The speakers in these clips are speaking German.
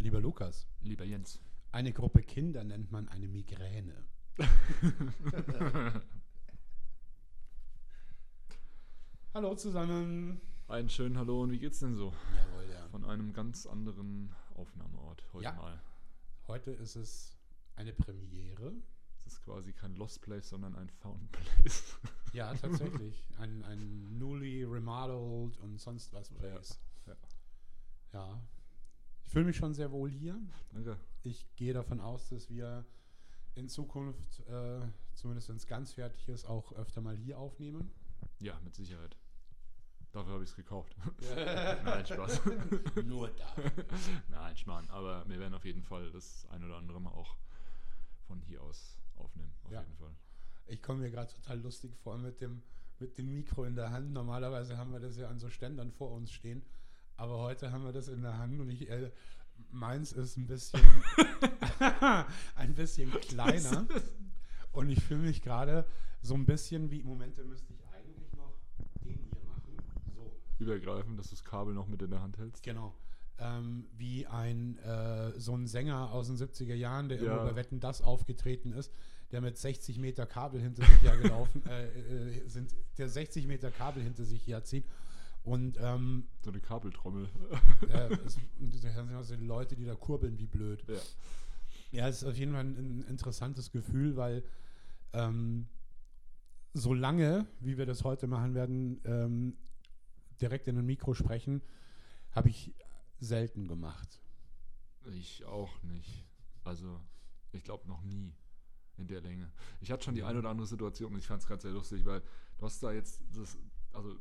Lieber Lukas, Lieber Jens. eine Gruppe Kinder nennt man eine Migräne. Hallo zusammen. Einen schönen Hallo und wie geht's denn so? Jawohl, ja. Von einem ganz anderen Aufnahmeort heute Ja. mal. Heute ist es eine Premiere. Es ist quasi kein Lost Place, sondern ein Found Place. Ja, tatsächlich. Ein, ein newly remodeled und sonst was Place. ja. Ja. Ich fühle mich schon sehr wohl hier. Danke. Ich gehe davon aus, dass wir in Zukunft, äh, zumindest wenn es ganz fertig ist, auch öfter mal hier aufnehmen. Ja, mit Sicherheit. Dafür habe ich es gekauft. Nein, Spaß. Nur da. Nein, Schmarrn. Aber wir werden auf jeden Fall das ein oder andere Mal auch von hier aus aufnehmen. Auf Ja. jeden Fall. Ich komme mir gerade total lustig vor mit dem, mit dem Mikro in der Hand. Normalerweise haben wir das ja an so Ständern vor uns stehen. Aber heute haben wir das in der Hand und ich, äh, meins ist ein bisschen, ein bisschen kleiner. Und ich fühle mich gerade so ein bisschen wie, Momente müsste ich eigentlich noch den hier machen. So. Übergreifend, dass du das Kabel noch mit in der Hand hältst. Genau. Ähm, wie ein äh, so ein Sänger aus den 70er Jahren, der Ja. bei Wetten das aufgetreten ist, der mit 60 Meter Kabel hinter sich her gelaufen, äh, äh, sind, der 60 Meter Kabel hinter sich herzieht. Und ähm, So eine Kabeltrommel. äh, es, also die Leute, die da kurbeln wie blöd. ja. Ja, es ist auf jeden Fall ein, ein interessantes Gefühl, weil ähm, so lange, wie wir das heute machen werden, ähm, direkt in ein Mikro sprechen, habe ich selten gemacht. Ich auch nicht. Also, ich glaube noch nie in der Länge. Ich hatte schon die eine oder andere Situation und ich fand es gerade sehr lustig, weil du hast da jetzt das, also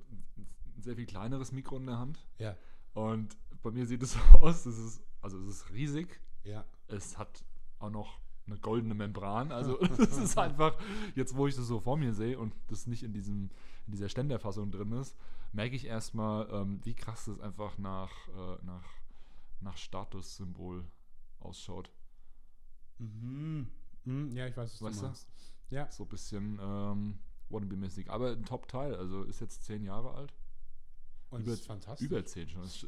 ein sehr viel kleineres Mikro in der Hand Ja, und bei mir sieht es so aus, das ist, also es ist riesig, ja. es hat auch noch eine goldene Membran, also das ist einfach, jetzt wo ich das so vor mir sehe und das nicht in diesem, in dieser Ständerfassung drin ist, merke ich erstmal, ähm, wie krass das einfach nach, äh, nach, nach Statussymbol ausschaut. Mhm. Mhm, Ja, ich weiß, was Weißt du? meinst. Ja, So ein bisschen ähm, Wannabe-mäßig. Aber ein Top-Teil, also ist jetzt zehn Jahre alt. Und Über- fantastisch. Über zehn schon. Es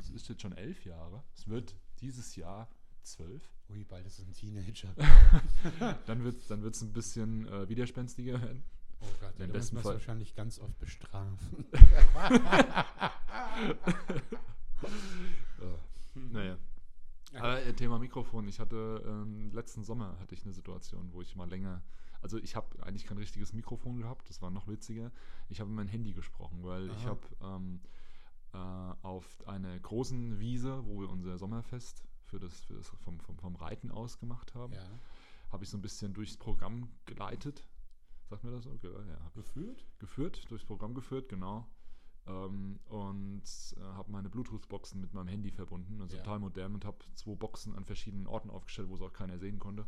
es ist jetzt schon elf Jahre. Es wird dieses Jahr zwölf. Ui, bald ist es ein Teenager. Dann wird es dann wird's ein bisschen äh, widerspenstiger werden. Oh Gott, Im da besten müssen wir es Fall. wahrscheinlich ganz oft bestrafen. Naja. Aber äh, Thema Mikrofon. Ich hatte ähm, letzten Sommer hatte ich eine Situation, wo ich mal länger. Also ich habe eigentlich kein richtiges Mikrofon gehabt. Das war noch witziger. Ich habe in mein Handy gesprochen, weil ich Aha. habe ähm, äh, auf einer großen Wiese, wo wir unser Sommerfest für das, für das vom, vom, vom Reiten aus gemacht haben, Ja. habe ich so ein bisschen durchs Programm geleitet. Sagt mir das so? Ge- Ja, Geführt? geführt, durchs Programm geführt, genau. Ähm, und äh, habe meine Bluetooth-Boxen mit meinem Handy verbunden, also Ja. total modern und habe zwei Boxen an verschiedenen Orten aufgestellt, wo es auch keiner sehen konnte.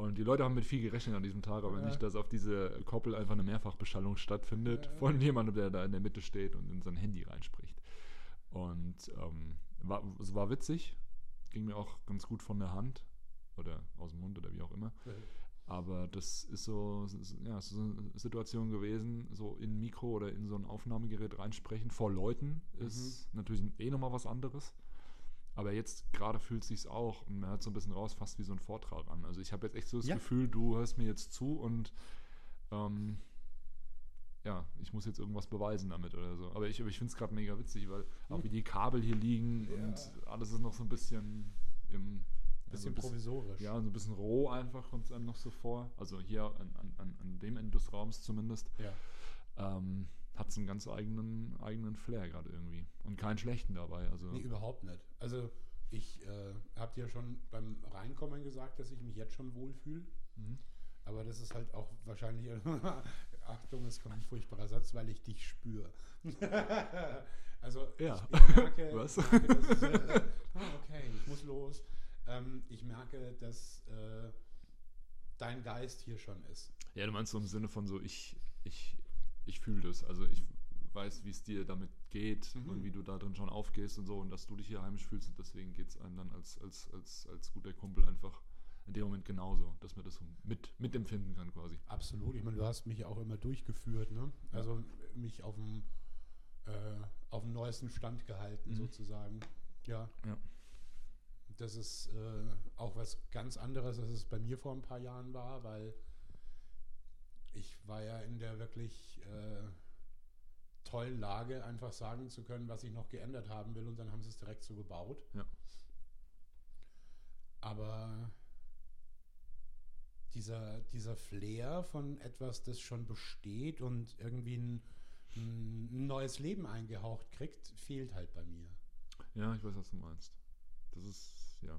Und die Leute haben mit viel gerechnet an diesem Tag, aber Ja. nicht, dass auf diese Koppel einfach eine Mehrfachbeschallung stattfindet Ja. von jemandem, der da in der Mitte steht und in sein Handy reinspricht. Und ähm, war, es war witzig, ging mir auch ganz gut von der Hand oder aus dem Mund oder wie auch immer. Aber das ist so, ja, so eine Situation gewesen, so in ein Mikro oder in so ein Aufnahmegerät reinsprechen vor Leuten ist natürlich eh nochmal was anderes. Aber jetzt gerade fühlt sich's auch und man hört so ein bisschen raus, fast wie so ein Vortrag an. Also ich habe jetzt echt so das Ja. Gefühl, du hörst mir jetzt zu und ähm, ja, ich muss jetzt irgendwas beweisen damit oder so. Aber ich, aber ich finde es gerade mega witzig, weil auch wie die Kabel hier liegen Ja. und alles ist noch so ein bisschen im ja, so Bisschen ein bisschen- provisorisch. ja, so ein bisschen roh einfach kommt es einem noch so vor. Also hier an, an, an, an dem Ende des Raums zumindest. Ja. Ähm, hat es einen ganz eigenen, eigenen Flair gerade irgendwie. Und keinen schlechten dabei. Also Nee, überhaupt nicht. Also ich äh, habe dir schon beim Reinkommen gesagt, dass ich mich jetzt schon wohlfühle. mhm. Aber das ist halt auch wahrscheinlich, Achtung, es kommt ein furchtbarer Satz, weil ich dich spüre. also Ja. ich, ich merke, Was? ich merke dass, äh, ah, okay, ich muss los. Ähm, ich merke, dass äh, dein Geist hier schon ist. ja, du meinst so im Sinne von so, ich, ich, ich fühle das. Also ich weiß, wie es dir damit geht Mhm. und wie du da drin schon aufgehst und so und dass du dich hier heimisch fühlst und deswegen geht es einem dann als, als, als, als guter Kumpel einfach in dem Moment genauso, dass man das so mit, mitempfinden kann quasi. Absolut. Ich meine, du hast mich ja auch immer durchgeführt, ne? Also mich auf dem äh, auf dem neuesten Stand gehalten, Mhm. sozusagen. Ja. Ja. das ist äh, auch was ganz anderes, als es bei mir vor ein paar Jahren war, weil ich war ja in der wirklich äh, tollen Lage, einfach sagen zu können, was ich noch geändert haben will und dann haben sie es direkt so gebaut. Ja. Aber dieser, dieser Flair von etwas, das schon besteht und irgendwie ein, ein neues Leben eingehaucht kriegt, fehlt halt bei mir. Ja, ich weiß, was du meinst. Das ist, ja,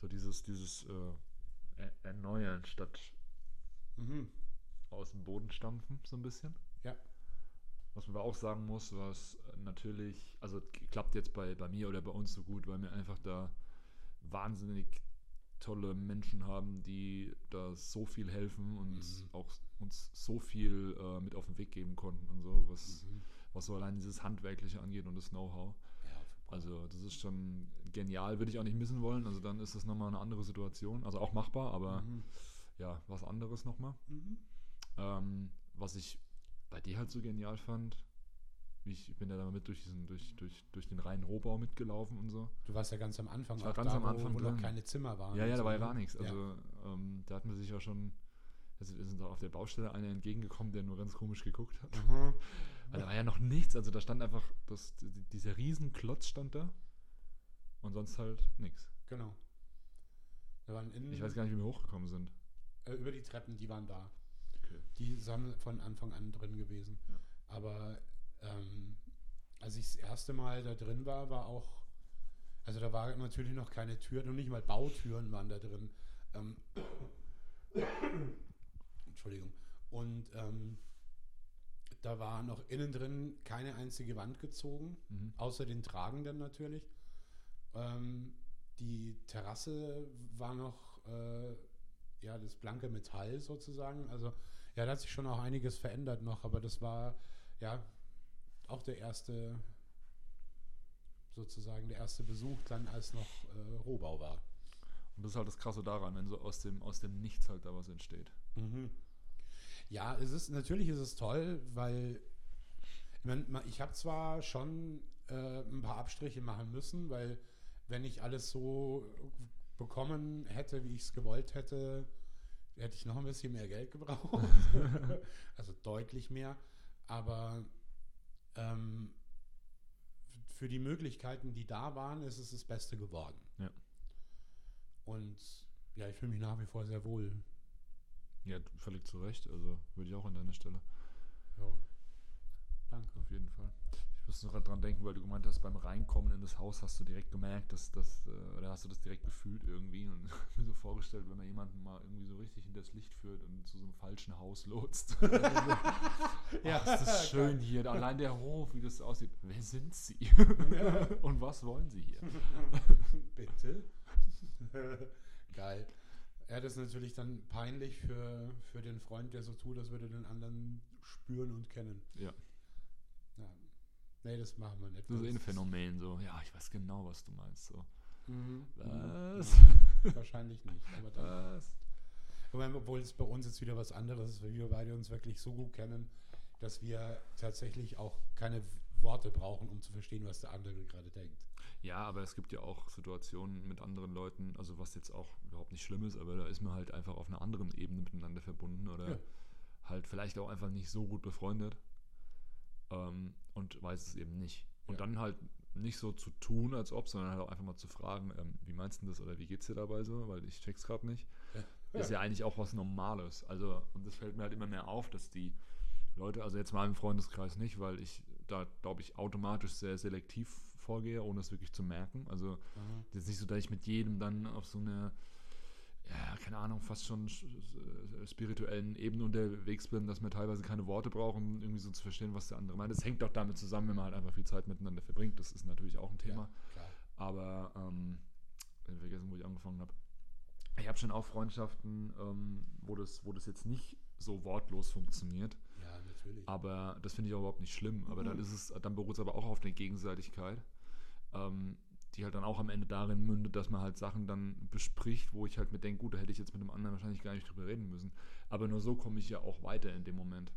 so dieses, dieses äh, er- Erneuern statt Mhm. Aus dem Boden stampfen, so ein bisschen. Ja. Was man aber auch sagen muss, was natürlich, also klappt jetzt bei, bei mir oder bei uns so gut, weil wir einfach da wahnsinnig tolle Menschen haben, die da so viel helfen und Mhm. auch uns so viel äh, mit auf den Weg geben konnten und so, was, Mhm. was so allein dieses Handwerkliche angeht und das Know-how. Ja, Also das ist schon genial, würde ich auch nicht missen wollen. Also dann ist das nochmal eine andere Situation. Also auch machbar, aber Mhm. ja, was anderes nochmal. Mhm. Ähm, was ich bei dir halt so genial fand, ich bin ja da mit durch diesen, durch, durch, durch den reinen Rohbau mitgelaufen und so. Du warst ja ganz am Anfang. Ich war ganz da, am wo- Anfang wo noch drin. keine Zimmer waren. ja, ja, da war ja ne? gar nichts. Ja. Also ähm, da hat man sich ja schon, also wir sind da auf der Baustelle einer entgegengekommen, der nur ganz komisch geguckt hat. Mhm. Weil da war ja noch nichts. Also da stand einfach, das, die- dieser riesen Klotz stand da und sonst halt nichts. Genau. Da waren innen, Ich weiß gar nicht, wie wir hochgekommen sind. äh, über die Treppen, die waren da. Okay. Die sind von Anfang an drin gewesen. Ja. Aber ähm, als ich das erste Mal da drin war, war auch, also da war natürlich noch keine Tür, noch nicht mal Bautüren waren da drin. Ähm, Entschuldigung. Und ähm, da war noch innen drin keine einzige Wand gezogen, Mhm. außer den Tragenden natürlich. Ähm, die Terrasse war noch äh, ja das blanke Metall sozusagen. Also ja, da hat sich schon auch einiges verändert noch, aber das war ja auch der erste sozusagen der erste Besuch dann, als noch äh, Rohbau war. Und das ist halt das Krasse daran, wenn so aus dem, aus dem Nichts halt da was entsteht. Mhm. Ja, es ist natürlich ist es toll, weil ich, mein, ich habe zwar schon äh, ein paar Abstriche machen müssen, weil wenn ich alles so bekommen hätte, wie ich es gewollt hätte, hätte ich noch ein bisschen mehr Geld gebraucht. also deutlich mehr. Aber ähm, für die Möglichkeiten, die da waren, ist es das Beste geworden. Ja. Und ja, ich fühle mich nach wie vor sehr wohl. Ja, völlig zu Recht. Also würde ich auch an deiner Stelle. Ja. Danke. Auf jeden Fall. Ich musste noch dran denken, weil du gemeint hast, beim Reinkommen in das Haus hast du direkt gemerkt, dass das, äh, oder hast du das direkt gefühlt irgendwie und mir so vorgestellt, wenn man jemanden mal irgendwie so richtig in das Licht führt und zu so einem falschen Haus lotst. ja, ist das schön hier. Allein der Hof, wie das aussieht. Wer sind sie? und was wollen sie hier? Bitte? Geil. Ja, das ist natürlich dann peinlich für, für den Freund, der so tut, als würde den anderen spüren und kennen. Ja. Ja. Nee, das machen wir nicht. Das ist ein Phänomen so. Ja, ich weiß genau, was du meinst. So. Mhm. Was? Mhm. Wahrscheinlich nicht. Aber dann, Was? Wobei, obwohl es bei uns jetzt wieder was anderes ist, weil wir beide uns wirklich so gut kennen, dass wir tatsächlich auch keine Worte brauchen, um zu verstehen, was der andere gerade denkt. Ja, aber es gibt ja auch Situationen mit anderen Leuten, also was jetzt auch überhaupt nicht schlimm ist, aber da ist man halt einfach auf einer anderen Ebene miteinander verbunden oder Ja. halt vielleicht auch einfach nicht so gut befreundet ähm, und weiß es eben nicht. Und Ja. dann halt nicht so zu tun, als ob, sondern halt auch einfach mal zu fragen, ähm, wie meinst du das oder wie geht's dir dabei so, weil ich check's gerade nicht. Ja. Ist ja eigentlich auch was Normales. Also, und das fällt mir halt immer mehr auf, dass die Leute, also jetzt mal im Freundeskreis nicht, weil ich da, glaube ich, automatisch sehr selektiv vorgehe, ohne es wirklich zu merken. Also, das ist nicht so, dass ich mit jedem dann auf so einer, ja, keine Ahnung, fast schon sch- äh, spirituellen Ebene unterwegs bin, dass wir teilweise keine Worte brauchen, um irgendwie so zu verstehen, was der andere meint. Das hängt doch damit zusammen, wenn man halt einfach viel Zeit miteinander verbringt. Das ist natürlich auch ein Thema. Ja. Aber, ähm, ich vergessen, wo ich angefangen habe. Ich habe schon auch Freundschaften, ähm, wo, das, wo das jetzt nicht so wortlos funktioniert. Ja, natürlich. Aber das finde ich auch überhaupt nicht schlimm. Aber dann ist es, dann beruht es aber auch auf der Gegenseitigkeit, ähm, die halt dann auch am Ende darin mündet, dass man halt Sachen dann bespricht, wo ich halt mir denke, gut, da hätte ich jetzt mit dem anderen wahrscheinlich gar nicht drüber reden müssen. Aber nur so komme ich ja auch weiter in dem Moment.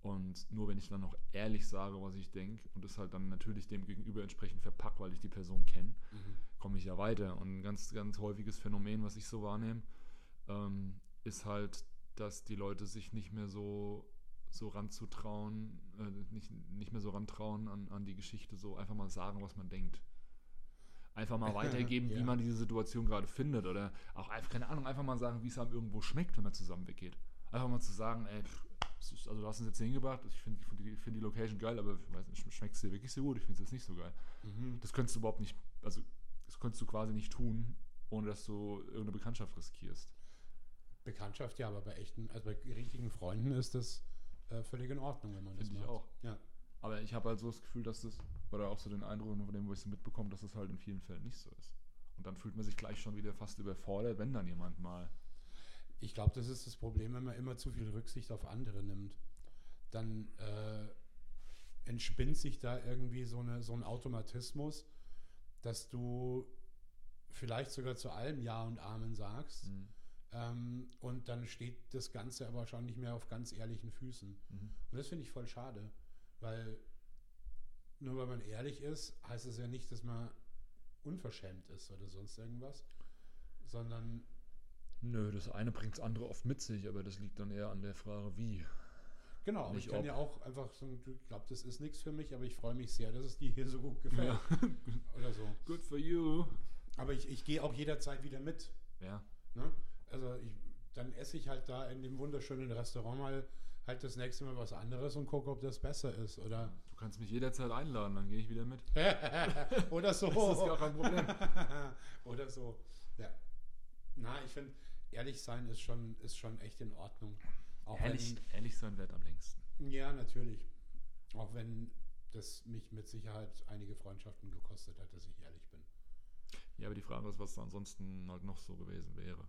Und nur wenn ich dann noch ehrlich sage, was ich denke und es halt dann natürlich dem Gegenüber entsprechend verpacke, weil ich die Person kenne, Mhm. komme ich ja weiter. Und ein ganz, ganz häufiges Phänomen, was ich so wahrnehme, ähm, ist halt, dass die Leute sich nicht mehr so, so ranzutrauen, äh, nicht, nicht mehr so rantrauen an, an die Geschichte, so einfach mal sagen, was man denkt. Einfach mal weitergeben, Ja. wie man diese Situation gerade findet. Oder auch einfach, keine Ahnung, einfach mal sagen, wie es einem irgendwo schmeckt, wenn man zusammen weggeht. Einfach mal zu sagen, ey, pff, ist- also du hast uns jetzt hier hingebracht, ich finde find die, find die Location geil, aber schmeckt es dir wirklich so gut? Ich finde es jetzt nicht so geil. Mhm. Das könntest du überhaupt nicht, also das könntest du quasi nicht tun, ohne dass du irgendeine Bekanntschaft riskierst. Bekanntschaft, ja, aber bei echten, also bei richtigen Freunden ist das äh, völlig in Ordnung, wenn man das Finde ich macht. auch. Ja. Aber ich habe halt so das Gefühl, dass das, oder auch so den Eindruck von dem, wo ich so mitbekomme, dass das halt in vielen Fällen nicht so ist. Und dann fühlt man sich gleich schon wieder fast überfordert, wenn dann jemand mal. Ich glaube, das ist das Problem, wenn man immer zu viel Rücksicht auf andere nimmt. Dann äh, entspinnt sich da irgendwie so, eine, so ein Automatismus, dass du vielleicht sogar zu allem Ja und Amen sagst. Mhm. Ähm, und dann steht das Ganze aber schon nicht mehr auf ganz ehrlichen Füßen. Mhm. Und das finde ich voll schade, weil nur weil man ehrlich ist, heißt es ja nicht, dass man unverschämt ist oder sonst irgendwas, sondern Nö, das eine bringt das andere oft mit sich, aber das liegt dann eher an der Frage, wie. genau, aber Nicht ich kann ob. ja auch einfach sagen, du glaubst, das ist nichts für mich, aber ich freue mich sehr, dass es dir hier so gut gefällt oder so. Good for you. Aber ich, ich gehe auch jederzeit wieder mit. Ja. Ne? Also ich, dann esse ich halt da in dem wunderschönen Restaurant mal halt das nächste Mal was anderes und gucke, ob das besser ist oder Du kannst mich jederzeit einladen, dann gehe ich wieder mit. oder so. Das ist gar kein Problem. Oder so. Ja. Na, ich finde, ehrlich sein ist schon, ist schon echt in Ordnung. Auch Ehrlich, ehrlich sein wird am längsten. wenn, ja, natürlich. Auch wenn das mich mit Sicherheit einige Freundschaften gekostet hat, dass ich ehrlich bin. Ja, aber die Frage ist, was ansonsten halt noch so gewesen wäre.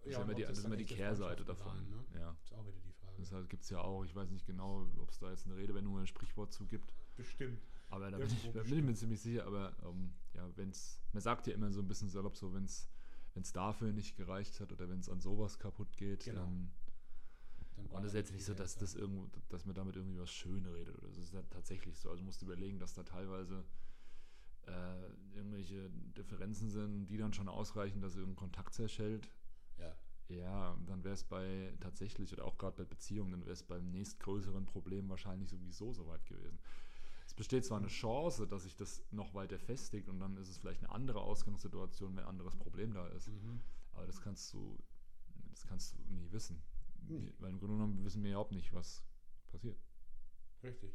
Das ist Ja, ja immer die, das ist immer die Kehrseite davon. waren, ne? Ja. Ist auch wieder die Frage. Deshalb gibt es ja auch, ich weiß nicht genau, ob es da jetzt eine Redewendung oder ein Sprichwort zu gibt, Bestimmt. aber da bin ich, da bin ich mir ziemlich sicher, aber ähm, ja, wenn es, man sagt ja immer so ein bisschen salopp so, wenn es dafür nicht gereicht hat oder wenn es an sowas kaputt geht, Genau. dann Dann Und es ist dann jetzt nicht so, dass, das irgendwo, dass man damit irgendwie was schön redet. Oder das ist ja tatsächlich so. Also musst du überlegen, dass da teilweise äh, irgendwelche Differenzen sind, die dann schon ausreichen, dass irgendein Kontakt zerschellt. Ja. Dann wäre es bei tatsächlich, oder auch gerade bei Beziehungen, dann wäre es beim nächstgrößeren Problem wahrscheinlich sowieso so weit gewesen. Es besteht zwar eine Chance, dass sich das noch weiter festigt und dann ist es vielleicht eine andere Ausgangssituation, wenn ein anderes Problem da ist. Mhm. Aber das kannst du, das kannst du nie wissen. Nee. Weil im Grunde genommen wissen wir überhaupt nicht, was passiert. Richtig.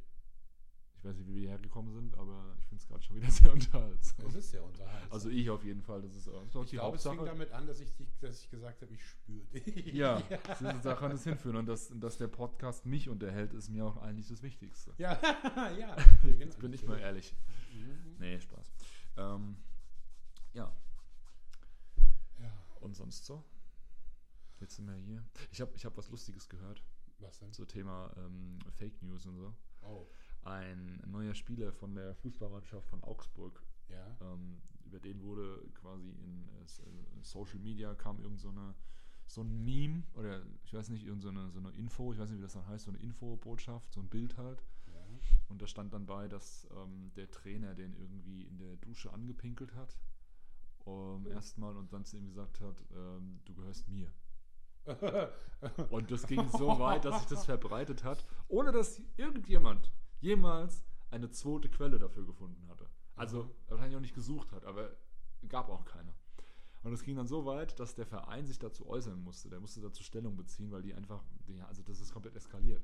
Ich weiß nicht, wie wir hierher gekommen sind, aber ich finde es gerade schon wieder sehr unterhaltsam. Es ist sehr unterhaltsam. Also ich auf jeden Fall, das ist, das ist auch ich die glaube, es fing Hauptsache. damit an, dass ich, dich, dass ich gesagt habe, ich spüre dich. Ja, das ist, da kann es hinführen. Und dass, dass der Podcast mich unterhält, ist mir auch eigentlich das Wichtigste. Ja, ja. Jetzt bin ich mal ehrlich. Mhm. Nee, Spaß. Ähm, ja, Ja, und sonst so? Jetzt sind wir hier. Ich habe ich hab was Lustiges gehört, was denn? so Thema ähm, Fake News und so. Oh, Ein neuer Spieler von der Fußballmannschaft von Augsburg ja. Ähm, über den wurde quasi in äh, äh, Social Media kam irgend so, eine, so ein Meme oder ich weiß nicht, irgend so eine, so eine Info, ich weiß nicht, wie das dann heißt, so eine Infobotschaft, so ein Bild halt. ja. Und da stand dann bei, dass ähm, der Trainer den irgendwie in der Dusche angepinkelt hat. Um, Erstmal und dann zu ihm gesagt hat, ähm, du gehörst mir. Und das ging so weit, dass sich das verbreitet hat, ohne dass irgendjemand jemals eine zweite Quelle dafür gefunden hatte. Also Mhm. wahrscheinlich auch nicht gesucht hat, aber gab auch keine. Und es ging dann so weit, dass der Verein sich dazu äußern musste. Der musste dazu Stellung beziehen, weil die einfach, die, also das ist komplett eskaliert.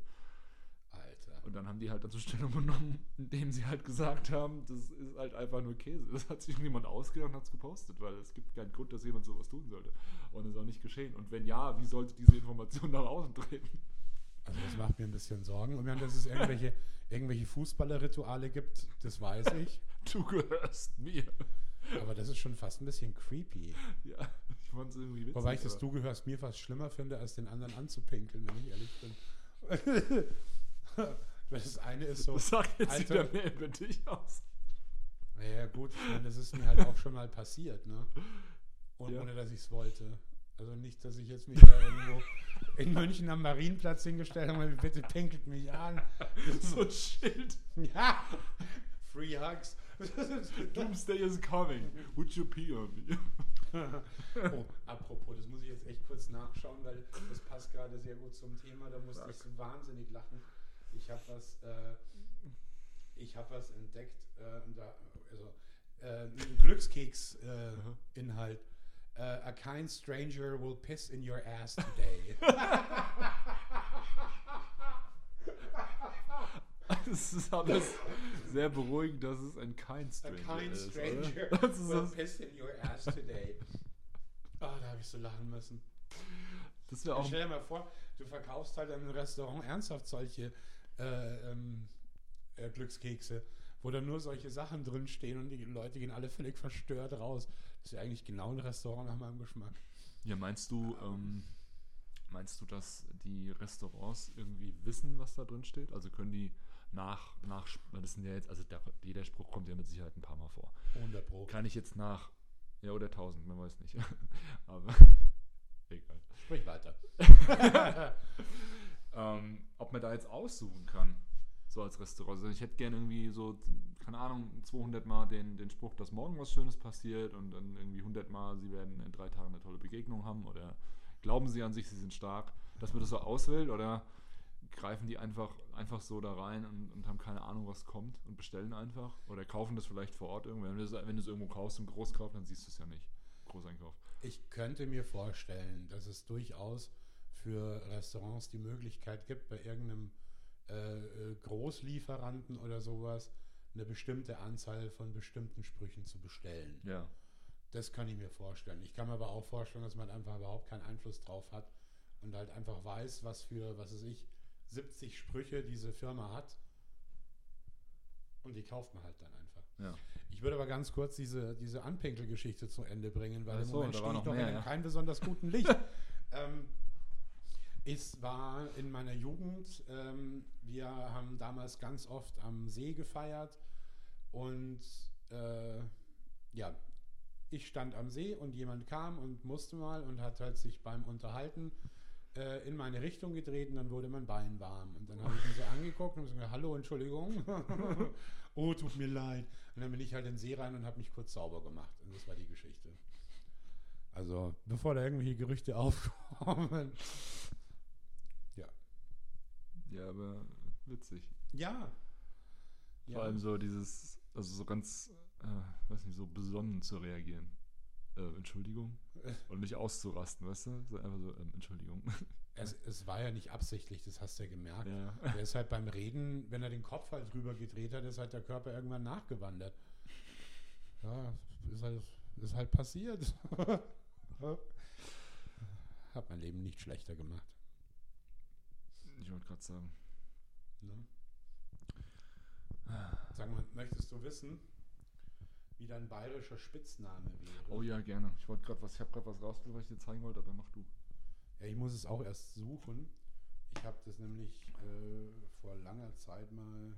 Alter. Und dann haben die halt dazu Stellung genommen, indem sie halt gesagt haben, das ist halt einfach nur Käse. Das hat sich irgendjemand ausgedacht und hat es gepostet, weil es gibt keinen Grund, dass jemand sowas tun sollte. Und es ist auch nicht geschehen. Und wenn ja, wie sollte diese Information nach außen treten? Also das macht mir ein bisschen Sorgen. Und wenn dass es irgendwelche, irgendwelche Fußballerrituale gibt, das weiß ich. Du gehörst mir. Aber das ist schon fast ein bisschen creepy. Ja, ich fand es irgendwie witzig. Wobei ich das Du gehörst mir fast schlimmer finde, als den anderen anzupinkeln, wenn ich ehrlich bin. Weil das eine ist so. Das sagt jetzt Alter. wieder mehr über dich aus. Naja, gut, ich meine, das ist mir halt auch schon mal passiert, ne? Und Ja. ohne dass ich es wollte. Also nicht, dass ich jetzt mich da irgendwo in München am Marienplatz hingestellt habe, bitte pinkelt mich an. So ein Schild. Ja, Free Hugs. Doomsday is coming. Would you pee on me? oh, apropos, das muss ich jetzt echt kurz nachschauen, weil das passt gerade sehr gut zum Thema. Da musste ich so wahnsinnig lachen. Ich habe was, äh, ich habe was entdeckt, äh, da, also äh, ein Glückskeks-Inhalt. Äh, a kind stranger will piss in your ass today. Es ist aber sehr beruhigend, dass es ein kind stranger A kind ist. stranger oder? Das ist will das, piss in your ass today. Ah, da habe ich so lachen müssen. das wäre auch. Stell dir mal vor, du verkaufst halt in einem Restaurant ernsthaft solche äh, ähm, äh, Glückskekse, wo dann nur solche Sachen drinstehen und die Leute gehen alle völlig verstört raus. Das ist ja eigentlich genau ein Restaurant nach meinem Geschmack. Ja, meinst du, ähm, meinst du, dass die Restaurants irgendwie wissen, was da drin steht? Also können die nach, nach, das sind ja jetzt, also der, jeder Spruch kommt ja mit Sicherheit ein paar Mal vor. 100 Pro. Kann ich jetzt nach, ja, oder 1000, man weiß nicht. Aber, egal. Sprich weiter. ähm, ob man da jetzt aussuchen kann, als Restaurant. Also ich hätte gerne irgendwie so, keine Ahnung, 200 Mal den, den Spruch, dass morgen was Schönes passiert und dann irgendwie 100 Mal, sie werden in drei Tagen eine tolle Begegnung haben oder glauben sie an sich, sie sind stark, dass man das so auswählt oder greifen die einfach, einfach so da rein und, und haben keine Ahnung, was kommt und bestellen einfach oder kaufen das vielleicht vor Ort irgendwo. Wenn du es irgendwo kaufst im Großkauf, dann siehst du es ja nicht. Großeinkauf. Ich könnte mir vorstellen, dass es durchaus für Restaurants die Möglichkeit gibt, bei irgendeinem äh, äh, Großlieferanten oder sowas eine bestimmte Anzahl von bestimmten Sprüchen zu bestellen. Ja. Das kann ich mir vorstellen. Ich kann mir aber auch vorstellen, dass man einfach überhaupt keinen Einfluss drauf hat und halt einfach weiß, was für, was weiß ich, 70 Sprüche diese Firma hat. Und die kauft man halt dann einfach. Ja. Ich würde aber ganz kurz diese, diese Anpinkel-Geschichte zu Ende bringen, weil Ach im so, Moment stehe ich noch doch mehr, in ja. keinem besonders guten Licht. ähm, es war in meiner Jugend, ähm, wir haben damals ganz oft am See gefeiert und äh, ja, ich stand am See und jemand kam und musste mal und hat halt sich beim Unterhalten äh, in meine Richtung gedreht und dann wurde mein Bein warm. Und dann habe ich ihn so angeguckt und gesagt, hallo, Entschuldigung. oh, tut mir leid. Und dann bin ich halt in den See rein und habe mich kurz sauber gemacht. Und das war die Geschichte. Also, bevor da irgendwelche Gerüchte aufkommen. Ja, aber witzig. Ja. Vor Ja. allem so dieses, also so ganz, äh, weiß nicht, so besonnen zu reagieren. Äh, Entschuldigung. Und nicht auszurasten, weißt du? So einfach so, ähm, Entschuldigung. Es, es war ja nicht absichtlich, das hast du ja gemerkt. ja. Der ist halt beim Reden, wenn er den Kopf halt drüber gedreht hat, ist halt der Körper irgendwann nachgewandert. Ja, ist halt, ist halt passiert. Hat mein Leben nicht schlechter gemacht. Ich wollte gerade sagen. Ne? Sag mal, möchtest du wissen, wie dein bayerischer Spitzname wäre? Oh ja, gerne. Ich wollte gerade was, ich habe gerade was rausgesucht, was ich dir zeigen wollte, aber mach du. Ja, ich muss es auch erst suchen. Ich habe das nämlich äh, vor langer Zeit mal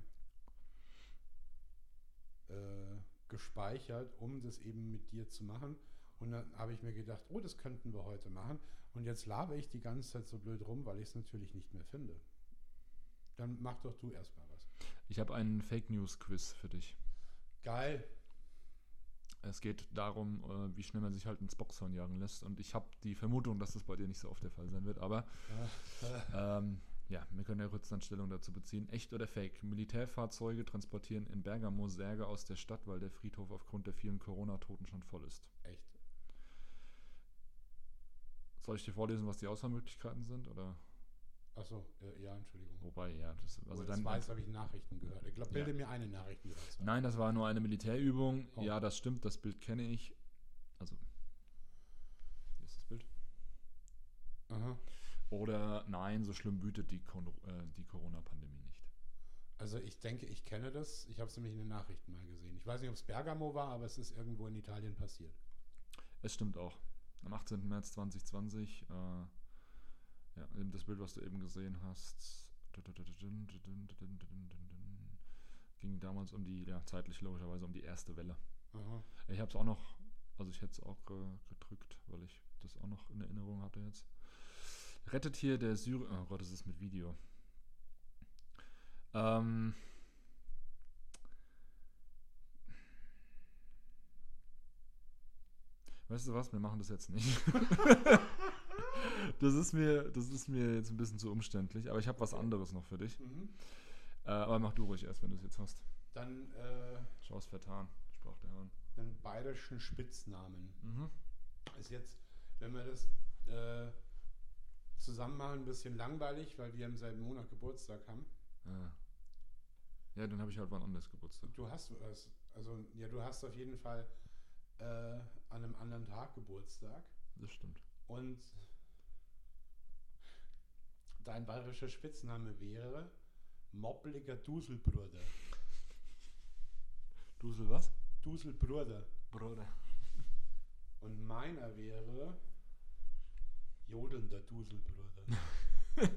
äh, gespeichert, um das eben mit dir zu machen. Und dann habe ich mir gedacht, oh, das könnten wir heute machen. Und jetzt labe ich die ganze Zeit so blöd rum, weil ich es natürlich nicht mehr finde. Dann mach doch du erstmal was. Ich habe einen Fake News Quiz für dich. Geil. Es geht darum, äh, wie schnell man sich halt ins Boxhorn jagen lässt. Und ich habe die Vermutung, dass das bei dir nicht so oft der Fall sein wird. Aber ähm, ja, wir können ja kurz dann Stellung dazu beziehen. Echt oder fake? Militärfahrzeuge transportieren in Bergamo Särge aus der Stadt, weil der Friedhof aufgrund der vielen Corona-Toten schon voll ist. Echt. Soll ich dir vorlesen, was die Auswahlmöglichkeiten sind? Oder? Achso, äh, ja, Entschuldigung. Wobei, ja, das, Also das dann. weiß, habe ich Nachrichten gehört. Ich glaube, Ja. bilde mir eine Nachricht gehört. Nein, das war nur eine Militärübung. Oh. Ja, das stimmt, das Bild kenne ich. Also, hier ist das Bild. Aha. Oder nein, so schlimm wütet die, äh, die Corona-Pandemie nicht. Also ich denke, ich kenne das. Ich habe es nämlich in den Nachrichten mal gesehen. Ich weiß nicht, ob es Bergamo war, aber es ist irgendwo in Italien passiert. Es stimmt auch. Am 18. März 2020, äh, ja, eben das Bild, was du eben gesehen hast, ging damals um die, ja, zeitlich logischerweise um die erste Welle. Aha. Ich habe es auch noch, also ich hätte es auch äh, gedrückt, weil ich das auch noch in Erinnerung hatte jetzt. Rettet hier der Syrer. Oh Gott, das ist mit Video. Ähm, Weißt du was? Wir machen das jetzt nicht. das, ist mir, das ist mir jetzt ein bisschen zu umständlich, aber ich habe was anderes noch für dich. Mhm. Äh, aber mach du ruhig erst, wenn du es jetzt hast. Dann äh, Schau's vertan, sprach der Hahn. einen bayerischen Spitznamen. Mhm. Ist jetzt, wenn wir das äh, zusammen machen, ein bisschen langweilig, weil wir im selben Monat Geburtstag haben. Ah. Ja, dann habe ich halt wann anders Geburtstag. Du hast was, also ja, du hast auf jeden Fall äh, an einem anderen Tag Geburtstag Das stimmt. und dein bayerischer Spitzname wäre Moppliger Duselbruder. Dusel was? Duselbruder. Bruder. Und meiner wäre Jodelnder Duselbruder.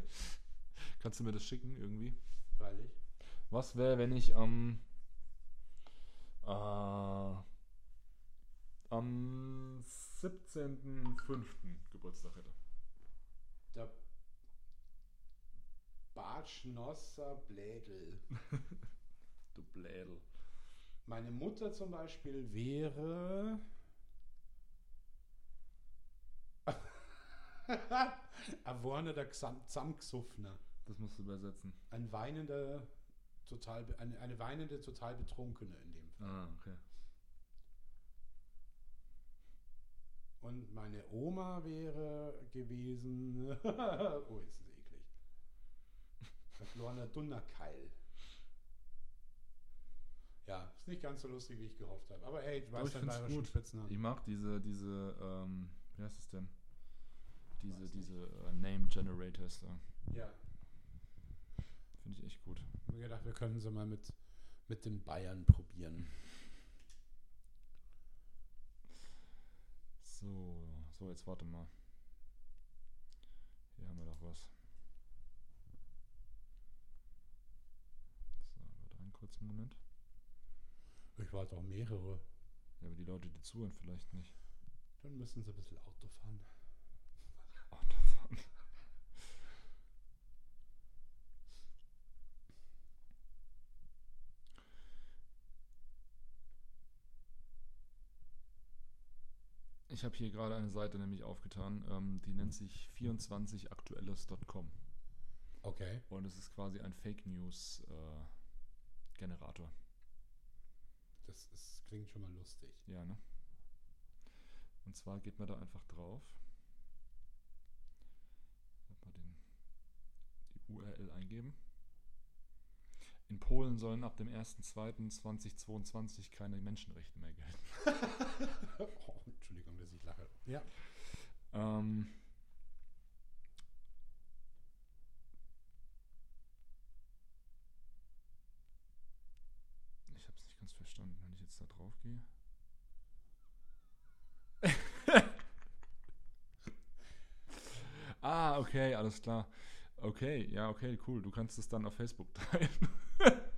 Kannst du mir das schicken irgendwie? Freilich. Was wäre, wenn ich am äh, am 17.05. Geburtstag hätte? Der Bartschnosser Blädel. Du Blädel. Meine Mutter zum Beispiel wäre. Avorne der Zamgsuffner. Das musst du übersetzen. Ein weinender, total, eine, eine weinende, total Betrunkene in dem Fall. Ah, okay. Und meine Oma wäre gewesen. oh, ist es eklig. Verlorener Dunnerkeil. Ja, ist nicht ganz so lustig, wie ich gehofft habe. Aber hey, du weißt ich deinen bayerischen. Spitznamen. Ich mag diese, diese, ähm, wie heißt es denn? Diese, diese äh, Name Generators da. Ja, Finde ich echt gut. ich habe mir gedacht, wir können sie mal mit, mit den Bayern probieren. So, so, jetzt warte mal. Hier haben wir doch was. So, warte einen kurzen Moment. Ich war auch mehrere. Ja, aber die Leute, die zuhören, vielleicht nicht. Dann müssen sie ein bisschen Auto fahren. Autofahren. Ich habe hier gerade eine Seite nämlich aufgetan, ähm, die nennt sich 24aktuelles.com Okay. und es ist quasi ein Fake News äh, Generator. Das ist, klingt schon mal lustig. Ja, ne? Und zwar geht man da einfach drauf. Man den, die URL eingeben. In Polen sollen ab dem 1.2.2022 keine Menschenrechte mehr gelten. oh, Entschuldigung, dass ich lache. Ja. Ähm, ich habe es nicht ganz verstanden, wenn ich jetzt da drauf gehe. ah, okay, alles klar. Okay, ja, okay, cool. Du kannst es dann auf Facebook teilen.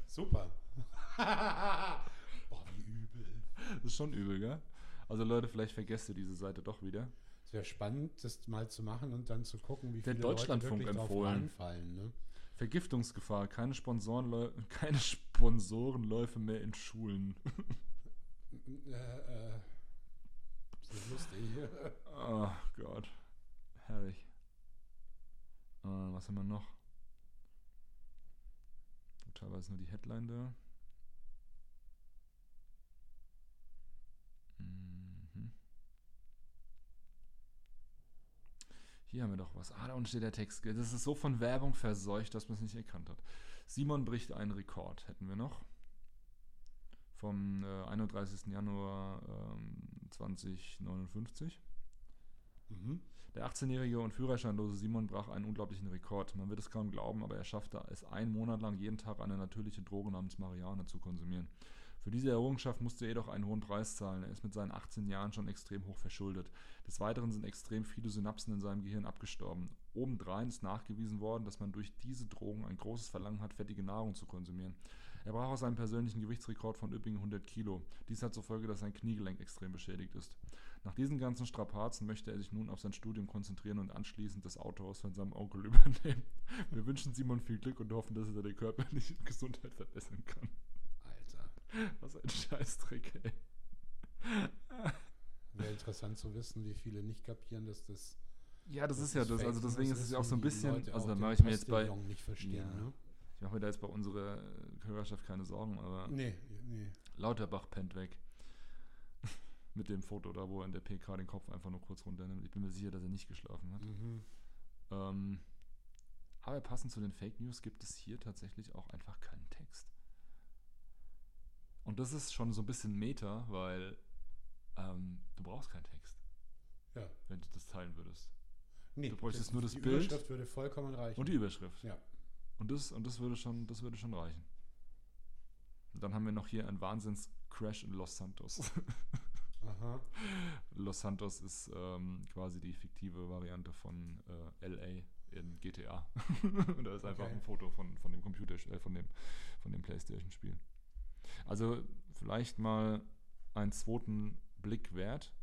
Super. Boah, wie übel. Das ist schon übel, gell? Also Leute, vielleicht vergesst ihr diese Seite doch wieder. Es wäre spannend, das mal zu machen und dann zu gucken, wie Der viele Deutschlandfunk Leute empfohlen. Ne? Vergiftungsgefahr, keine, Sponsorenläu keine Sponsorenläufe mehr in Schulen. Äh, äh, ist das lustig. Oh Gott. Herrlich. Äh, was haben wir noch? Teilweise nur die Headline da. Mhm. Hier haben wir doch was. Ah, da unten steht der Text. Das ist so von Werbung verseucht, dass man es nicht erkannt hat. Simon bricht einen Rekord, hätten wir noch. Vom äh, 31. Januar ähm, 2059. mhm. Der 18-jährige und führerscheinlose Simon brach einen unglaublichen Rekord. Man wird es kaum glauben, aber er schaffte es einen Monat lang jeden Tag eine natürliche Droge namens Marihuana zu konsumieren. Für diese Errungenschaft musste er jedoch einen hohen Preis zahlen. Er ist mit seinen 18 Jahren schon extrem hoch verschuldet. Des Weiteren sind extrem viele Synapsen in seinem Gehirn abgestorben. Obendrein ist nachgewiesen worden, dass man durch diese Drogen ein großes Verlangen hat, fettige Nahrung zu konsumieren. Er brach aus seinem persönlichen Gewichtsrekord von üppigen 100 Kilo. Dies hat zur Folge, dass sein Kniegelenk extrem beschädigt ist. Nach diesen ganzen Strapazen möchte er sich nun auf sein Studium konzentrieren und anschließend das Autohaus von seinem Onkel übernehmen. Wir wünschen Simon viel Glück und hoffen, dass er seine körperliche Gesundheit verbessern kann. Alter. Was ein Scheißdreck, ey. Wäre interessant zu wissen, wie viele nicht kapieren, dass das. Ja, das, dass ist ja das. Also deswegen ist es ja auch so ein bisschen. Leute Also da mache ich mir jetzt bei. Nicht verstehen, Ja. ne? Ich mache mir da jetzt bei unserer Hörerschaft keine Sorgen, aber Nee, nee. Lauterbach pennt weg. Mit dem Foto da, wo er in der PK den Kopf einfach nur kurz runternimmt. Ich bin mir sicher, dass er nicht geschlafen hat. Mhm. Ähm, aber passend zu den Fake News gibt es hier tatsächlich auch einfach keinen Text. Und das ist schon so ein bisschen Meta, weil ähm, du brauchst keinen Text, Ja. wenn du das teilen würdest. Nee, Du bräuchtest nur das die Bild Überschrift würde vollkommen reichen. Und die Überschrift. Ja. Und das, und das würde schon, das würde schon reichen. Und dann haben wir noch hier einen Wahnsinns-Crash in Los Santos. Aha. Los Santos ist ähm, quasi die fiktive Variante von äh, LA in GTA. und da ist einfach Okay. ein Foto von, von dem Computer, äh, von dem, von dem Playstation-Spiel. Also vielleicht mal einen zweiten Blick wert,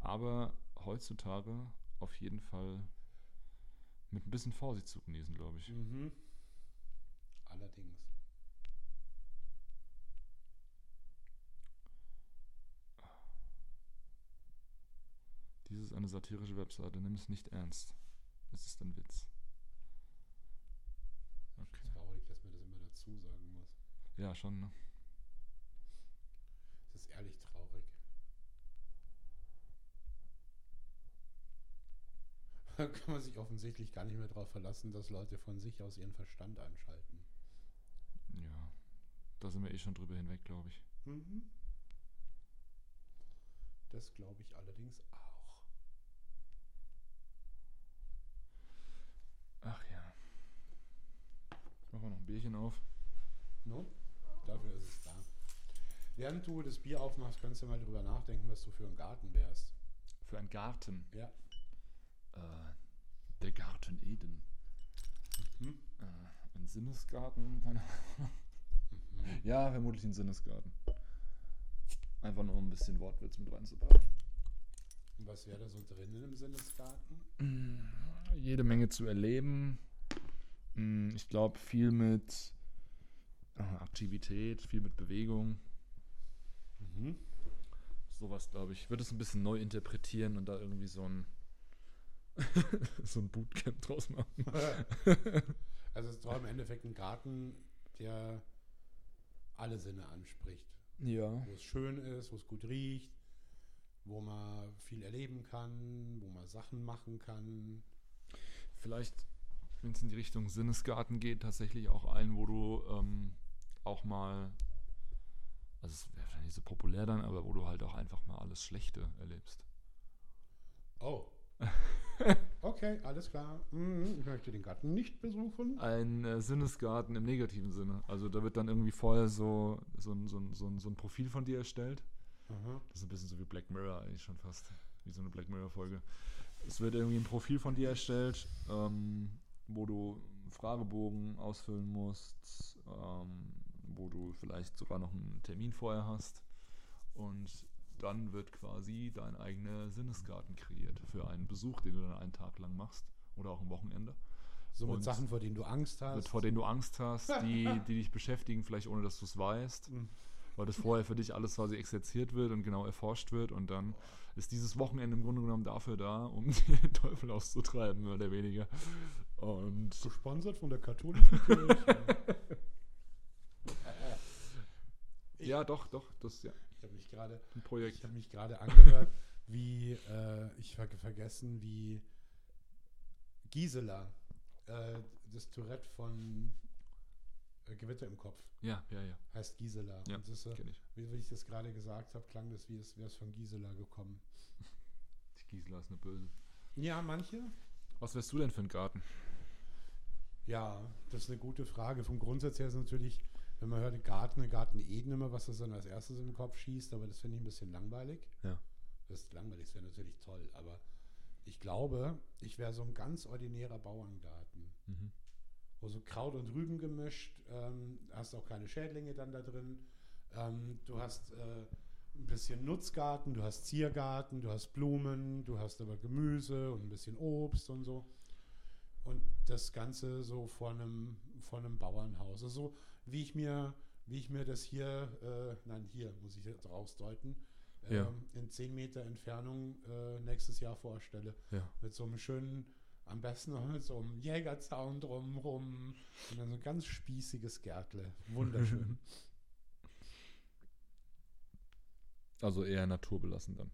aber heutzutage auf jeden Fall mit ein bisschen Vorsicht zu genießen, glaube ich. Mhm. Allerdings. Dies ist eine satirische Webseite, nimm es nicht ernst. Es ist ein Witz. Okay. Traurig, dass man das immer dazu sagen muss. Ja, schon, ne? Das ist ehrlich traurig. Da kann man sich offensichtlich gar nicht mehr darauf verlassen, dass Leute von sich aus ihren Verstand anschalten. Ja. Da sind wir eh schon drüber hinweg, glaube ich. Mhm. Das glaube ich allerdings auch. Ach ja. Ich mache mal noch ein Bierchen auf. No? Dafür ist es da. Während du das Bier aufmachst, kannst du mal drüber nachdenken, was du für ein Garten wärst. Für einen Garten. Ja. Äh, der Garten Eden. Mhm. Äh, ein Sinnesgarten? Keine Ahnung. Mhm. Ja, vermutlich ein Sinnesgarten. Einfach nur ein bisschen Wortwitz mit reinzupacken. Und was wäre da so drin im Sinnesgarten? Mm, Jede Menge zu erleben. Mm, Ich glaube, viel mit äh, Aktivität, viel mit Bewegung. Mhm. Sowas, glaube ich. Ich würde es ein bisschen neu interpretieren und da irgendwie so ein so ein Bootcamp draus machen. Also es ist doch im Endeffekt ein Garten, der alle Sinne anspricht. Ja. Wo es schön ist, wo es gut riecht, wo man viel erleben kann, wo man Sachen machen kann. Vielleicht, wenn es in die Richtung Sinnesgarten geht, tatsächlich auch einen, wo du ähm, auch mal, also es wäre vielleicht nicht so populär dann, aber wo du halt auch einfach mal alles Schlechte erlebst. Oh. Okay, alles klar. Mhm, Ich möchte den Garten nicht besuchen. Ein äh, Sinnesgarten im negativen Sinne. Also da wird dann irgendwie vorher so, so, ein, so, ein, so, ein, so ein Profil von dir erstellt. Aha. Das ist ein bisschen so wie Black Mirror eigentlich schon fast. Wie so eine Black Mirror-Folge. Es wird irgendwie ein Profil von dir erstellt, ähm, wo du einen Fragebogen ausfüllen musst, ähm, wo du vielleicht sogar noch einen Termin vorher hast. Und dann wird quasi dein eigener Sinnesgarten kreiert für einen Besuch, den du dann einen Tag lang machst oder auch ein Wochenende. So mit Und Sachen, vor denen du Angst hast. Mit, vor denen du Angst hast, die, die dich beschäftigen, vielleicht ohne dass du es weißt Mhm. Weil das vorher für dich alles quasi exerziert wird und genau erforscht wird und dann ist dieses Wochenende im Grunde genommen dafür da, um den Teufel auszutreiben, mehr oder weniger. Und Gesponsert von der katholischen Kirche. ja, doch, doch, das ja Ich habe mich gerade ein Ich Projekt. habe mich gerade angehört, wie äh, ich habe vergessen, wie Gisela, äh, das Tourette von Gewitter im Kopf, Ja, ja, ja, heißt Gisela. Ja, Und das, äh, kenne ich. wie, wie ich das gerade gesagt habe, klang das, wie es wäre es von Gisela gekommen. Die Gisela ist eine Böse. Ja, manche. Was wärst du denn für ein Garten? Ja, das ist eine gute Frage. Vom Grundsatz her ist natürlich, wenn man hört Garten, Garten Eden immer, was das dann als erstes im Kopf schießt, aber das finde ich ein bisschen langweilig. Ja. Das ist langweilig, das wäre natürlich toll, aber ich glaube, ich wäre so ein ganz ordinärer Bauerngarten. Mhm. So Kraut und Rüben gemischt, ähm, hast auch keine Schädlinge dann da drin. Ähm, du hast äh, ein bisschen Nutzgarten, du hast Ziergarten, du hast Blumen, du hast aber Gemüse und ein bisschen Obst und so. Und das Ganze so vor einem, vor einem Bauernhaus. Also so wie ich mir, wie ich mir das hier, äh, nein, hier muss ich jetzt rausdeuten, Ja. ähm, in 10 Meter Entfernung äh, nächstes Jahr vorstelle. Ja. Mit so einem schönen, am besten noch mit so einem Jägerzaun drumrum und dann so ein ganz spießiges Gärtle. Wunderschön. Also eher naturbelassen dann.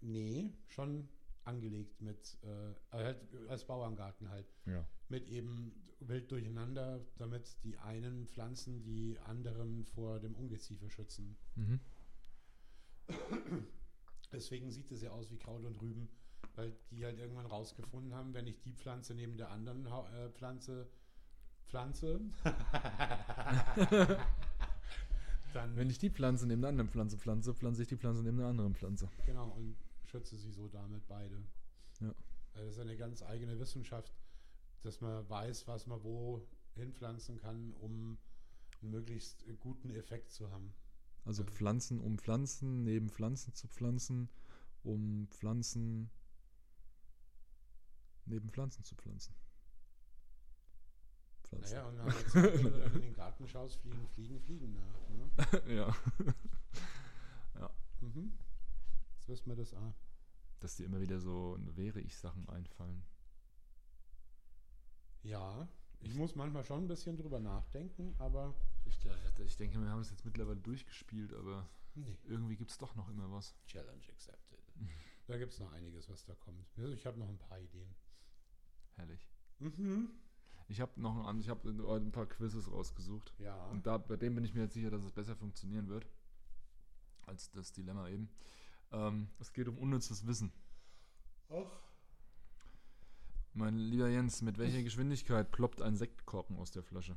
nee, schon angelegt mit, äh, halt als Bauerngarten halt. Ja. Mit eben wild durcheinander, damit die einen Pflanzen die anderen vor dem Ungeziefer schützen. Mhm. Deswegen sieht es ja aus wie Kraut und Rüben, weil die halt irgendwann rausgefunden haben, wenn ich die Pflanze neben der anderen äh, Pflanze pflanze, dann Wenn ich die Pflanze neben einer anderen Pflanze pflanze, pflanze ich die Pflanze neben einer anderen Pflanze. genau und schütze sie so damit beide. Ja. Also Das ist eine ganz eigene Wissenschaft, dass man weiß, was man wo hinpflanzen kann, um einen möglichst guten Effekt zu haben. Also. Pflanzen um Pflanzen, neben Pflanzen zu pflanzen, um Pflanzen neben Pflanzen zu pflanzen. Pflanzen. Naja, und dann halt Zeit, wenn du in den Garten schaust, fliegen, fliegen, fliegen nach. Ne? ja. Mhm. Jetzt wissen wir das auch. Dass dir immer wieder so wäre ich Sachen einfallen. Ja, ich muss manchmal schon ein bisschen drüber nachdenken, aber Ich, ich denke, wir haben es jetzt mittlerweile durchgespielt, aber nee. irgendwie gibt es doch noch immer was. Challenge accepted. Da gibt es noch einiges, was da kommt. Also ich habe noch ein paar Ideen. Herrlich. Mhm. Ich habe noch ein, ich hab ein paar Quizzes rausgesucht. Ja. Und da, bei dem bin ich mir jetzt sicher, dass es besser funktionieren wird. Als das Dilemma eben. Ähm, es geht um unnützes Wissen. Och. Mein lieber Jens, mit welcher Geschwindigkeit ploppt ein Sektkorken aus der Flasche?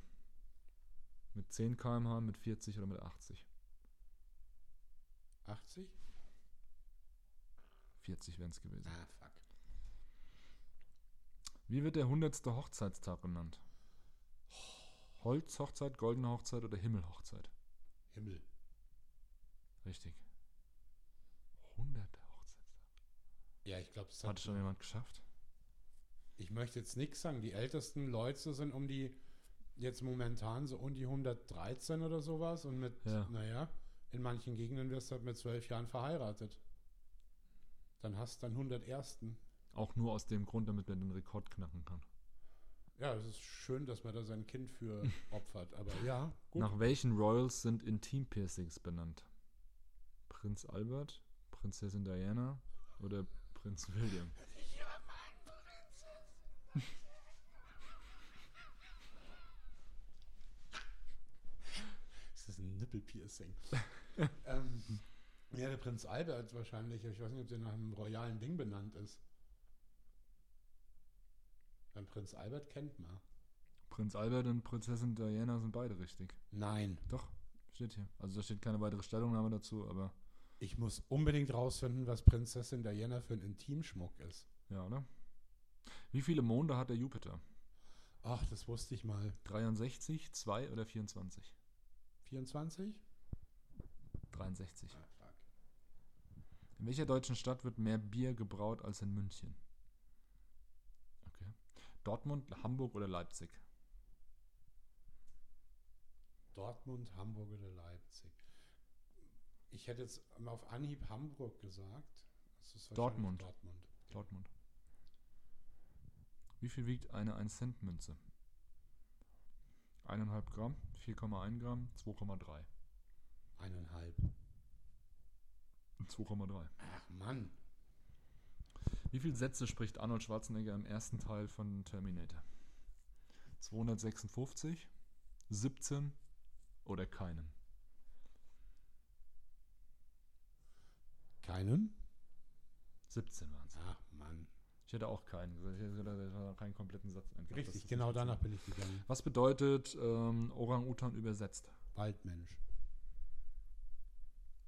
Mit 10 km/h, mit 40 oder mit 80? 80? 40 wären es gewesen. Ah, fuck. Wie wird der 100. Hochzeitstag genannt? Holzhochzeit, goldene Hochzeit oder Himmelhochzeit? Himmel. Richtig. 100. Hochzeitstag. Ja, ich glaube, das Hat hat schon jemand geschafft? Ich möchte jetzt nichts sagen. Die ältesten Leute sind um die, jetzt momentan so um die 113 oder sowas. Und mit, Ja. naja, in manchen Gegenden wirst du halt mit zwölf Jahren verheiratet. Dann hast du dann 101. Auch nur aus dem Grund, damit man den Rekord knacken kann. Ja, es ist schön, dass man da sein Kind für opfert. Aber ja, gut. Nach welchen Royals sind Intim-Piercings benannt? Prinz Albert, Prinzessin Diana oder Prinz William? Das ist ein Nippelpiercing. ähm, ja, der Prinz Albert wahrscheinlich. Ich weiß nicht, ob der nach einem royalen Ding benannt ist. Beim Prinz Albert kennt man. Prinz Albert und Prinzessin Diana sind beide richtig. Nein. Doch, steht hier. Also da steht keine weitere Stellungnahme dazu, aber Ich muss unbedingt rausfinden, was Prinzessin Diana für ein Intimschmuck ist. ja, oder? Wie viele Monde hat der Jupiter? Ach, das wusste ich mal. 63, 2 oder 24? 24? 63. Ah, fuck. In welcher deutschen Stadt wird mehr Bier gebraut als in München? Dortmund, Hamburg oder Leipzig? Dortmund, Hamburg oder Leipzig? Ich hätte jetzt auf Anhieb Hamburg gesagt. Dortmund. Dortmund. Dortmund. Wie viel wiegt eine 1-Cent-Münze? 1,5 Gramm, 4,1 Gramm, 2,3. Eineinhalb. 2,3. Ach Mann. Wie viele Sätze spricht Arnold Schwarzenegger im ersten Teil von Terminator? 256, 17 oder keinen? Keinen? 17 waren es. Ach Mann. Ich hätte auch keinen gesagt. Ich hätte war keinen kompletten Satz einfach. Richtig, genau danach bin ich gegangen. Was bedeutet ähm, Orang-Utan übersetzt? Waldmensch.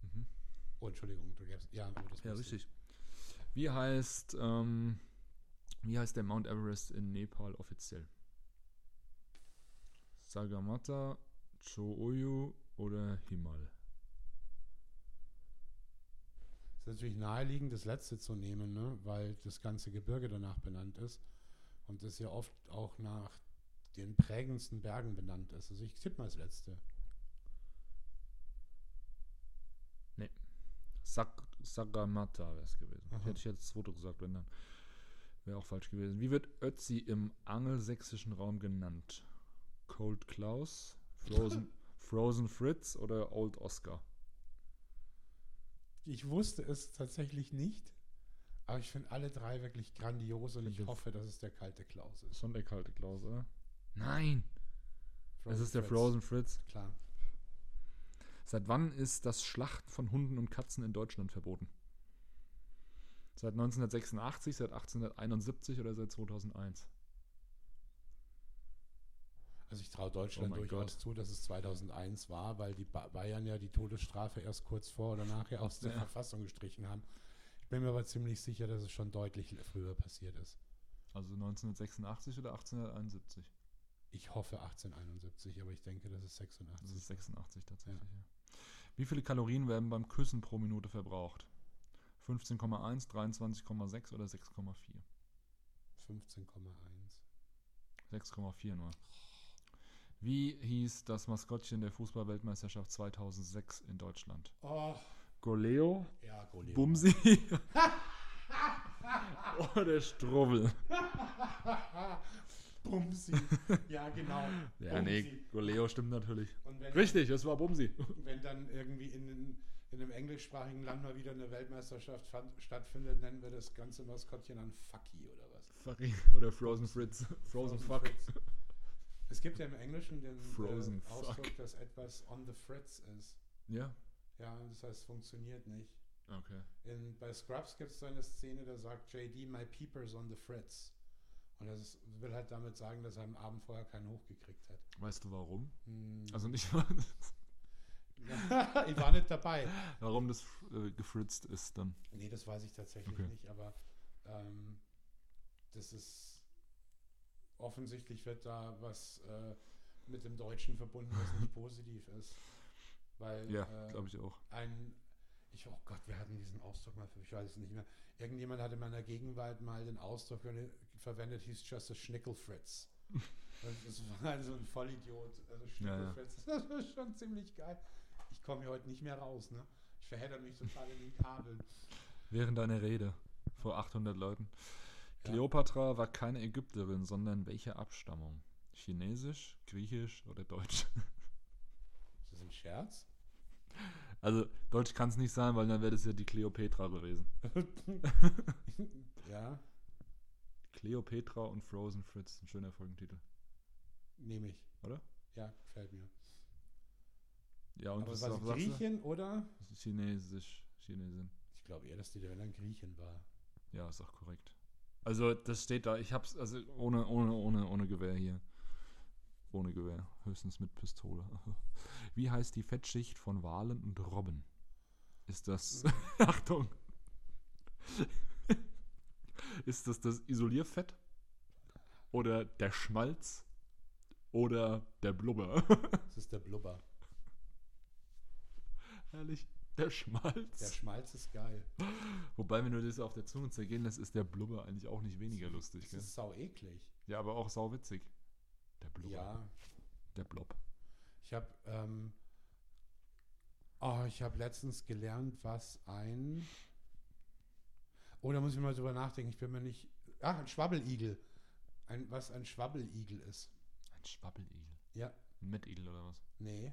Mhm. Oh, Entschuldigung, du gabst. Ja, das Ja, richtig. Wie heißt, ähm, wie heißt der Mount Everest in Nepal offiziell? Sagamata, Cho'oyu oder Himal? Es ist natürlich naheliegend, das letzte zu nehmen, ne? weil das ganze Gebirge danach benannt ist und das ja oft auch nach den prägendsten Bergen benannt ist. Also ich tippe mal das letzte. Sak Sagamata wäre es gewesen. Aha. Hätte ich jetzt das Foto gesagt, wenn dann. Wäre auch falsch gewesen. Wie wird Ötzi im angelsächsischen Raum genannt? Cold Klaus, Frozen, Frozen Fritz oder Old Oscar? Ich wusste es tatsächlich nicht, aber ich finde alle drei wirklich grandios und ich hoffe, dass es der kalte Klaus ist. Schon der kalte Klaus, oder? Nein! es ist der Fritz. Frozen Fritz. Klar. Seit wann ist das Schlachten von Hunden und Katzen in Deutschland verboten? Seit 1986, seit 1871 oder seit 2001? Also ich traue Deutschland Oh durchaus Gott. zu, dass es 2001 war, weil die ba Bayern ja die Todesstrafe erst kurz vor oder nachher aus der Ja. Verfassung gestrichen haben. Ich bin mir aber ziemlich sicher, dass es schon deutlich früher passiert ist. Also 1986 oder 1871? Ich hoffe 1871, aber ich denke, das ist 86. Das ist 86 tatsächlich. Ja. Wie viele Kalorien werden beim Küssen pro Minute verbraucht? 15,1, 23,6 oder 6,4? 15,1. 6,4 nur. Wie hieß das Maskottchen der Fußball-Weltmeisterschaft 2006 in Deutschland? Oh, Goleo, ja, Goleo. Bumsi oder Strubbel? Bumsi. Ja, genau. Ja, nee, Bumsi. Goleo stimmt natürlich. Wenn, Richtig, es war Bumsi. wenn dann irgendwie in, in, in einem englischsprachigen Land mal wieder eine Weltmeisterschaft fand, stattfindet, nennen wir das ganze Maskottchen dann Fucky oder was? Fucky oder Frozen Fritz. Frozen Fuck. Fritz. Es gibt ja im Englischen den Frozen äh, Ausdruck, Fuck. dass etwas on the fritz ist. Ja, Ja, das heißt, es funktioniert nicht. okay. In, bei Scrubs gibt es so eine Szene, da sagt JD, my peepers on the fritz. Und das ist, will halt damit sagen, dass er am Abend vorher keinen hochgekriegt hat. Weißt du warum? Hm. Also nicht, ich war nicht dabei. warum das äh, gefritzt ist dann. Nee, das weiß ich tatsächlich Okay. nicht, aber ähm, das ist offensichtlich wird da was äh, mit dem Deutschen verbunden, was nicht positiv ist. Weil Ja, äh, glaube ich auch. ein, ich, oh Gott, wir hatten diesen Ausdruck mal, für, ich weiß es nicht mehr. Irgendjemand hatte in meiner Gegenwart mal den Ausdruck verwendet, hieß just a Schnickelfritz. Das war halt so ein Vollidiot. Also Ja, ja. Schnickelfritz, das war schon ziemlich geil. Ich komme hier heute nicht mehr raus, ne? Ich verhedder mich total in den Kabeln. Während deiner Rede vor 800 Leuten. Ja. Kleopatra war keine Ägypterin, sondern welche Abstammung? Chinesisch, Griechisch oder Deutsch? Ist das ein Scherz? Also Deutsch kann es nicht sein, weil dann wäre das ja die Kleopatra gewesen. ja, Kleopatra und Frozen Fritz, ein schöner Folgentitel. nehme ich. Oder? Ja, gefällt mir. Ja, und Aber was du? Griechen oder? Chinesisch, Chinesin. Ich glaube eher, dass die dann Griechen war. Ja, ist auch korrekt. Also das steht da, ich hab's, also ohne, ohne, ohne, ohne Gewehr hier. Ohne Gewehr, höchstens mit Pistole. Wie heißt die Fettschicht von Walen und Robben? Ist das, Achtung, ist das das Isolierfett? Oder der Schmalz? Oder der Blubber? Das ist der Blubber. Herrlich, der Schmalz. Der Schmalz ist geil. Wobei, wenn du das auf der Zunge zergehen lässt, ist der Blubber eigentlich auch nicht weniger lustig. Das Gell? ist sau eklig. Ja, aber auch sauwitzig. Der Blubber. Ja, Der Blob. ich habe ähm, oh, ich habe letztens gelernt, was ein Oh, da muss ich mal drüber nachdenken. Ich bin mir nicht. Ach, ein Schwabbeligel. Ein, was ein Schwabbeligel ist. Ein Schwabbeligel. Ja, Ein Mettigel oder was? nee.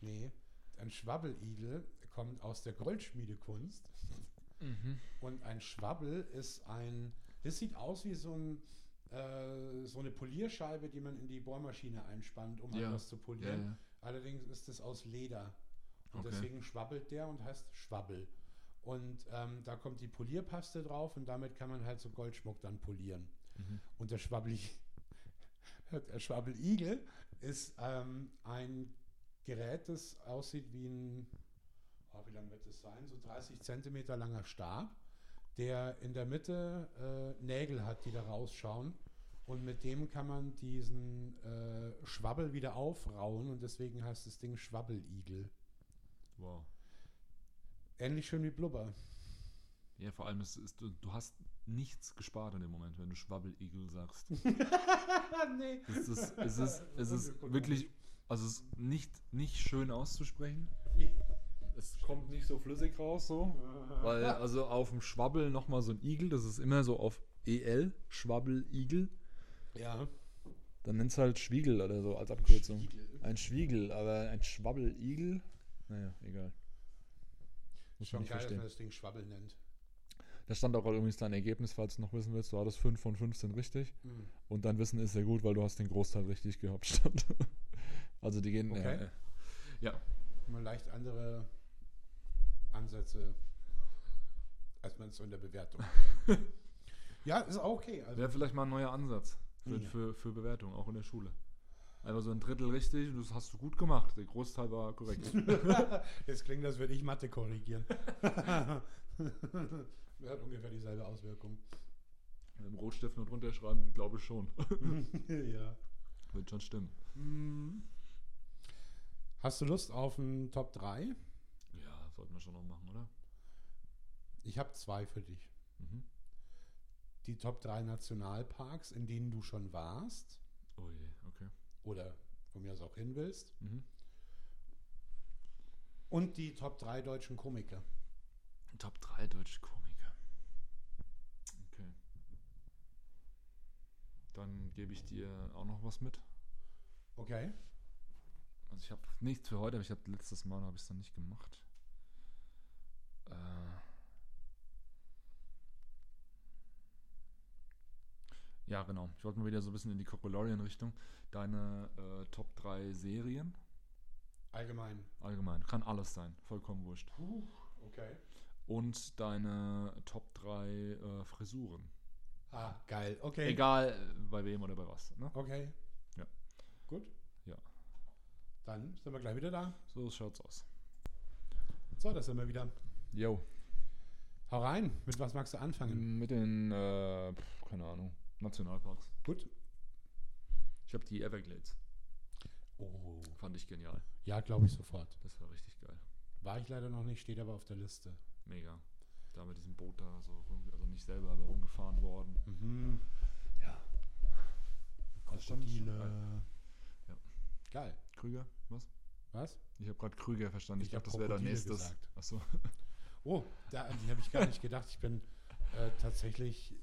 Nee. Ein Schwabbeligel kommt aus der Goldschmiedekunst. Und ein Schwabbel ist ein. Das sieht aus wie so, ein, äh, so eine Polierscheibe, die man in die Bohrmaschine einspannt, um Ja. etwas zu Ja, polieren. ja. Allerdings ist es aus Leder. Und Okay. deswegen schwabbelt der und heißt Schwabbel. Und ähm, da kommt die Polierpaste drauf und damit kann man halt so Goldschmuck dann polieren. Mhm. Und der Schwabbel, der Schwabbeligel ist ähm, ein Gerät, das aussieht wie ein, oh, wie lang wird das sein? So 30 Zentimeter langer Stab, der in der Mitte äh, Nägel hat, die da rausschauen. Und mit dem kann man diesen äh, Schwabbel wieder aufrauen und deswegen heißt das Ding Schwabbeligel. Wow. Ähnlich schön wie Blubber. Ja, vor allem, es ist, du, du hast nichts gespart in dem Moment, wenn du Schwabbeligel sagst. nee. Es ist, es ist, es ist wirklich, also es ist nicht, nicht schön auszusprechen. es kommt nicht so flüssig raus, so. Weil, also auf dem Schwabbel nochmal so ein Igel, das ist immer so auf EL, Schwabbel-Igel. Ja. Dann nenn's halt Schwiegel oder so als Abkürzung. Schwiegel. Ein Schwiegel, aber ein Schwabbel-Igel? Naja, egal. Muss Schon nicht geil, dass verstehen. man das Ding Schwabbel nennt. Da stand auch übrigens dein Ergebnis, falls du noch wissen willst. Du hattest 5 von 15 richtig. Mhm. Und dein Wissen ist sehr gut, weil du hast den Großteil richtig gehabt. Stand. also die gehen. Okay. Äh, ja. Mal leicht andere Ansätze, als man es so in der Bewertung. ja, ist auch okay. Also, Wäre vielleicht mal ein neuer Ansatz für, Ja. für, für Bewertung, auch in der Schule. Einfach so ein Drittel richtig und das hast du gut gemacht. Der Großteil war korrekt. Jetzt klingt, als würde ich Mathe korrigieren. Das hat ungefähr dieselbe Auswirkung. Mit dem Rotstift nur drunter schreiben, glaube ich schon. ja. Wird schon stimmen. Hm. Hast du Lust auf einen Top 3? Ja, sollten wir schon noch machen, oder? Ich habe zwei für dich. Mhm. Die Top 3 Nationalparks, in denen du schon warst Oh je. Oder von mir aus auch hin willst. Mhm. Und die Top 3 deutschen Komiker. Top 3 deutsche Komiker. Okay. Dann gebe ich dir auch noch was mit. Okay. Also ich habe nichts für heute, aber ich habe letztes Mal habe ich es dann nicht gemacht. Äh, ja, genau. Ich wollte mal wieder so ein bisschen in die Cocolorian-Richtung. Deine äh, Top 3 Serien Allgemein. allgemein. Kann alles sein. Vollkommen wurscht. Puh, okay. Und deine Top 3 äh, Frisuren. Ah, geil. Okay. Egal äh, bei wem oder bei was. Ne? Okay. Ja. Gut. Ja. Dann sind wir gleich wieder da. So schaut's aus. So, da sind wir wieder. Yo. Hau rein. Mit was magst du anfangen? Mit den, äh, keine Ahnung, Nationalparks. Gut. Ich habe die Everglades. Oh. Fand ich genial. Ja, glaube ich sofort. Das war richtig geil. War ich leider noch nicht, steht aber auf der Liste. Mega. Da mit diesem Boot da so rum, also nicht selber, aber rumgefahren worden. Mhm. Ja. Krokodile. Ja. Geil. Krüger? Was? Was? Ich habe gerade Krüger verstanden. Ich, Ich dachte, das wäre gesagt. Achso. Oh, da an die habe ich gar nicht gedacht. Ich bin äh, tatsächlich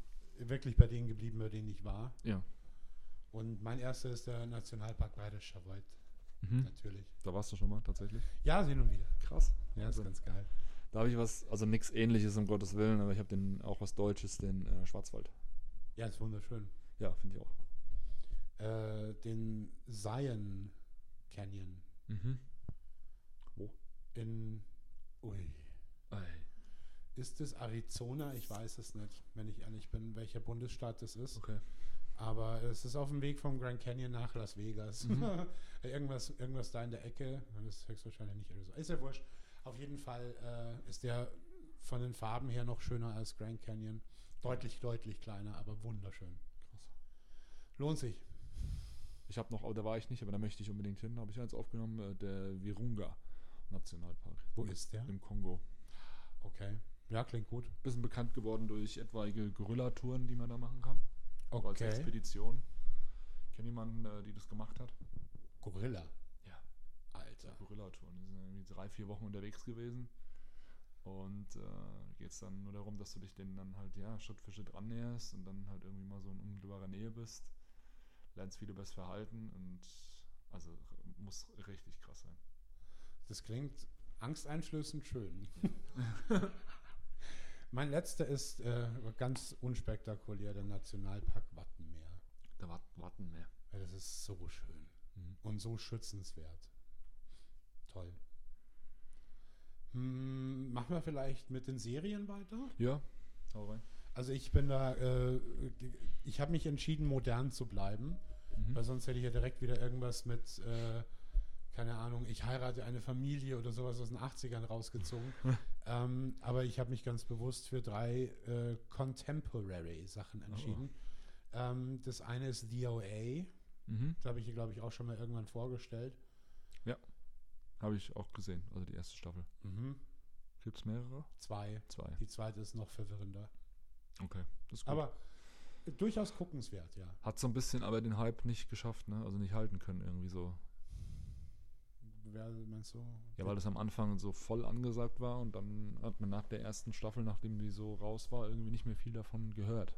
wirklich bei denen geblieben, bei denen ich war. Ja. Und mein erster ist der Nationalpark Bayerischer Wald, Mhm. natürlich. Da warst du schon mal tatsächlich. Ja, hin und wieder. Krass. Ja, ist Wahnsinn. ganz geil. Da habe ich was, also nichts ähnliches, um Gottes Willen, aber ich habe den auch was Deutsches, den äh, Schwarzwald. Ja, ist wunderschön. Ja, finde ich auch. Äh, den Zion Canyon Mhm. in. Ui. Ei. Ist es Arizona? Ich weiß es nicht, wenn ich ehrlich bin, welcher Bundesstaat das ist. Okay. Aber es ist auf dem Weg vom Grand Canyon nach Las Vegas. Mhm. irgendwas, irgendwas da in der Ecke. Das ist höchstwahrscheinlich nicht Arizona. Ist ja wurscht. Auf jeden Fall äh, ist der von den Farben her noch schöner als Grand Canyon. Deutlich, deutlich kleiner, aber wunderschön. Krass. Lohnt sich. Ich habe noch, aber da war ich nicht, aber da möchte ich unbedingt hin. Habe ich eins aufgenommen, äh, der Virunga Nationalpark. Wo ist der? Im Kongo. Okay. Ja, klingt gut. Bisschen bekannt geworden durch etwaige Gorilla-Touren, die man da machen kann. Auch Als Okay. Expedition. Kennt jemanden, äh, die das gemacht hat? Gorilla. Ja. Alter. Gorilla-Touren. Die sind irgendwie drei, vier Wochen unterwegs gewesen. Und äh, geht es dann nur darum, dass du dich denen dann halt, ja, Schritt für Schritt annäherst und dann halt irgendwie mal so in unmittelbarer Nähe bist. Lernst viel über das Verhalten und also muss richtig krass sein. Das klingt angsteinflößend schön. mein letzter ist äh, ganz unspektakulär, der Nationalpark Wattenmeer. Da war warten mehr. Ja, das ist so schön Mhm. und so schützenswert. Toll. Hm, machen wir vielleicht mit den Serien weiter? Ja, hau rein. Also ich bin da, äh, ich habe mich entschieden, modern zu bleiben, Mhm. weil sonst hätte ich ja direkt wieder irgendwas mit, äh, keine Ahnung, ich heirate eine Familie oder sowas aus den 80ern rausgezogen. ähm, aber ich habe mich ganz bewusst für drei äh, Contemporary Sachen entschieden. Ähm, das eine ist DOA, Mhm. da habe ich hier, glaube ich, auch schon mal irgendwann vorgestellt. Habe ich auch gesehen, also die erste Staffel. Mhm. Gibt es mehrere? Zwei. Zwei. Die zweite ist noch verwirrender. Okay, das ist gut. Aber durchaus guckenswert, ja. Hat so ein bisschen aber den Hype nicht geschafft, ne? Also nicht halten können irgendwie so. Wer meinst du? Ja, weil das am Anfang so voll angesagt war und dann hat man nach der ersten Staffel, nachdem die so raus war, irgendwie nicht mehr viel davon gehört.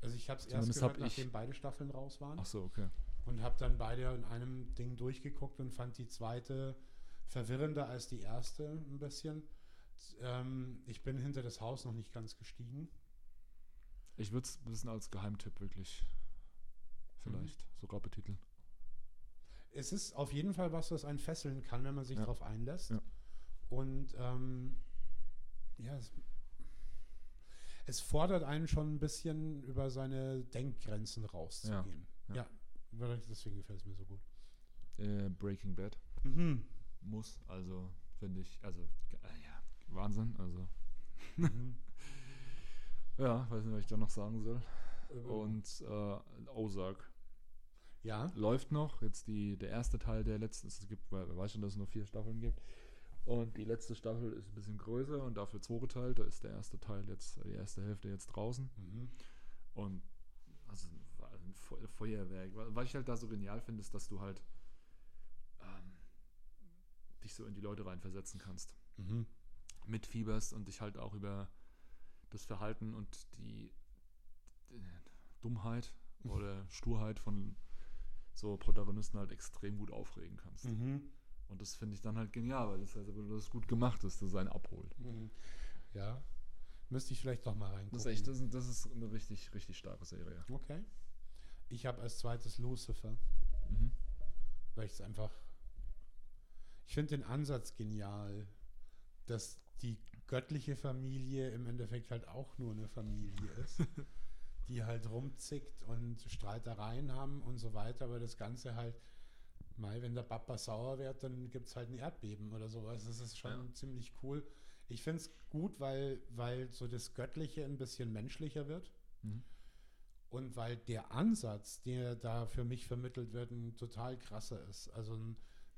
Also ich habe es erst gehört, hab nachdem beide Staffeln raus waren Ach so, okay. und habe dann beide in einem Ding durchgeguckt und fand die zweite verwirrender als die erste ein bisschen. Ähm, ich bin hinter das Haus noch nicht ganz gestiegen. Ich würde es ein bisschen als Geheimtipp wirklich vielleicht sogar betiteln. Es ist auf jeden Fall was, was einen fesseln kann, wenn man sich Ja. darauf einlässt. Ja. Und ähm, ja, es, es fordert einen schon ein bisschen über seine Denkgrenzen rauszugehen. Ja. Ja, deswegen gefällt es mir so gut. Äh, Breaking Bad Mhm. muss, also finde ich, also äh, ja, Wahnsinn, also Mhm. ja, weiß nicht, was ich da noch sagen soll. Und Und äh, Ozark ja, läuft noch, jetzt die, der erste Teil der letzten, es gibt, weil wer weiß schon, dass es nur vier Staffeln gibt. Und die letzte Staffel ist ein bisschen größer und dafür zweigeteilt. Da ist der erste Teil jetzt, die erste Hälfte jetzt draußen. mhm. Und also ein Fe- Feuerwerk. Wa- Was ich halt da so genial finde, ist, dass du halt ähm, dich so in die Leute reinversetzen kannst. Mhm. Mitfieberst und dich halt auch über das Verhalten und die Dummheit oder Sturheit von so Protagonisten halt extrem gut aufregen kannst. Mhm. Und das finde ich dann halt genial, weil das, also, weil das gut gemacht ist, dass es einen abholt. Mhm. Ja, müsste ich vielleicht doch mal reingucken. Das ist echt, das ist, das ist eine richtig, richtig starke Serie. Okay. Ich habe als zweites Lucifer. Mhm. weil ich es einfach. Ich finde den Ansatz genial, dass die göttliche Familie im Endeffekt halt auch nur eine Familie ist, die halt rumzickt und Streitereien haben und so weiter, aber das Ganze halt, mal, wenn der Papa sauer wird, dann gibt es halt ein Erdbeben oder sowas. Das ist schon Ja. ziemlich cool. Ich finde es gut, weil, weil so das Göttliche ein bisschen menschlicher wird. Mhm. Und weil der Ansatz, der da für mich vermittelt wird, ein total krasser ist. Also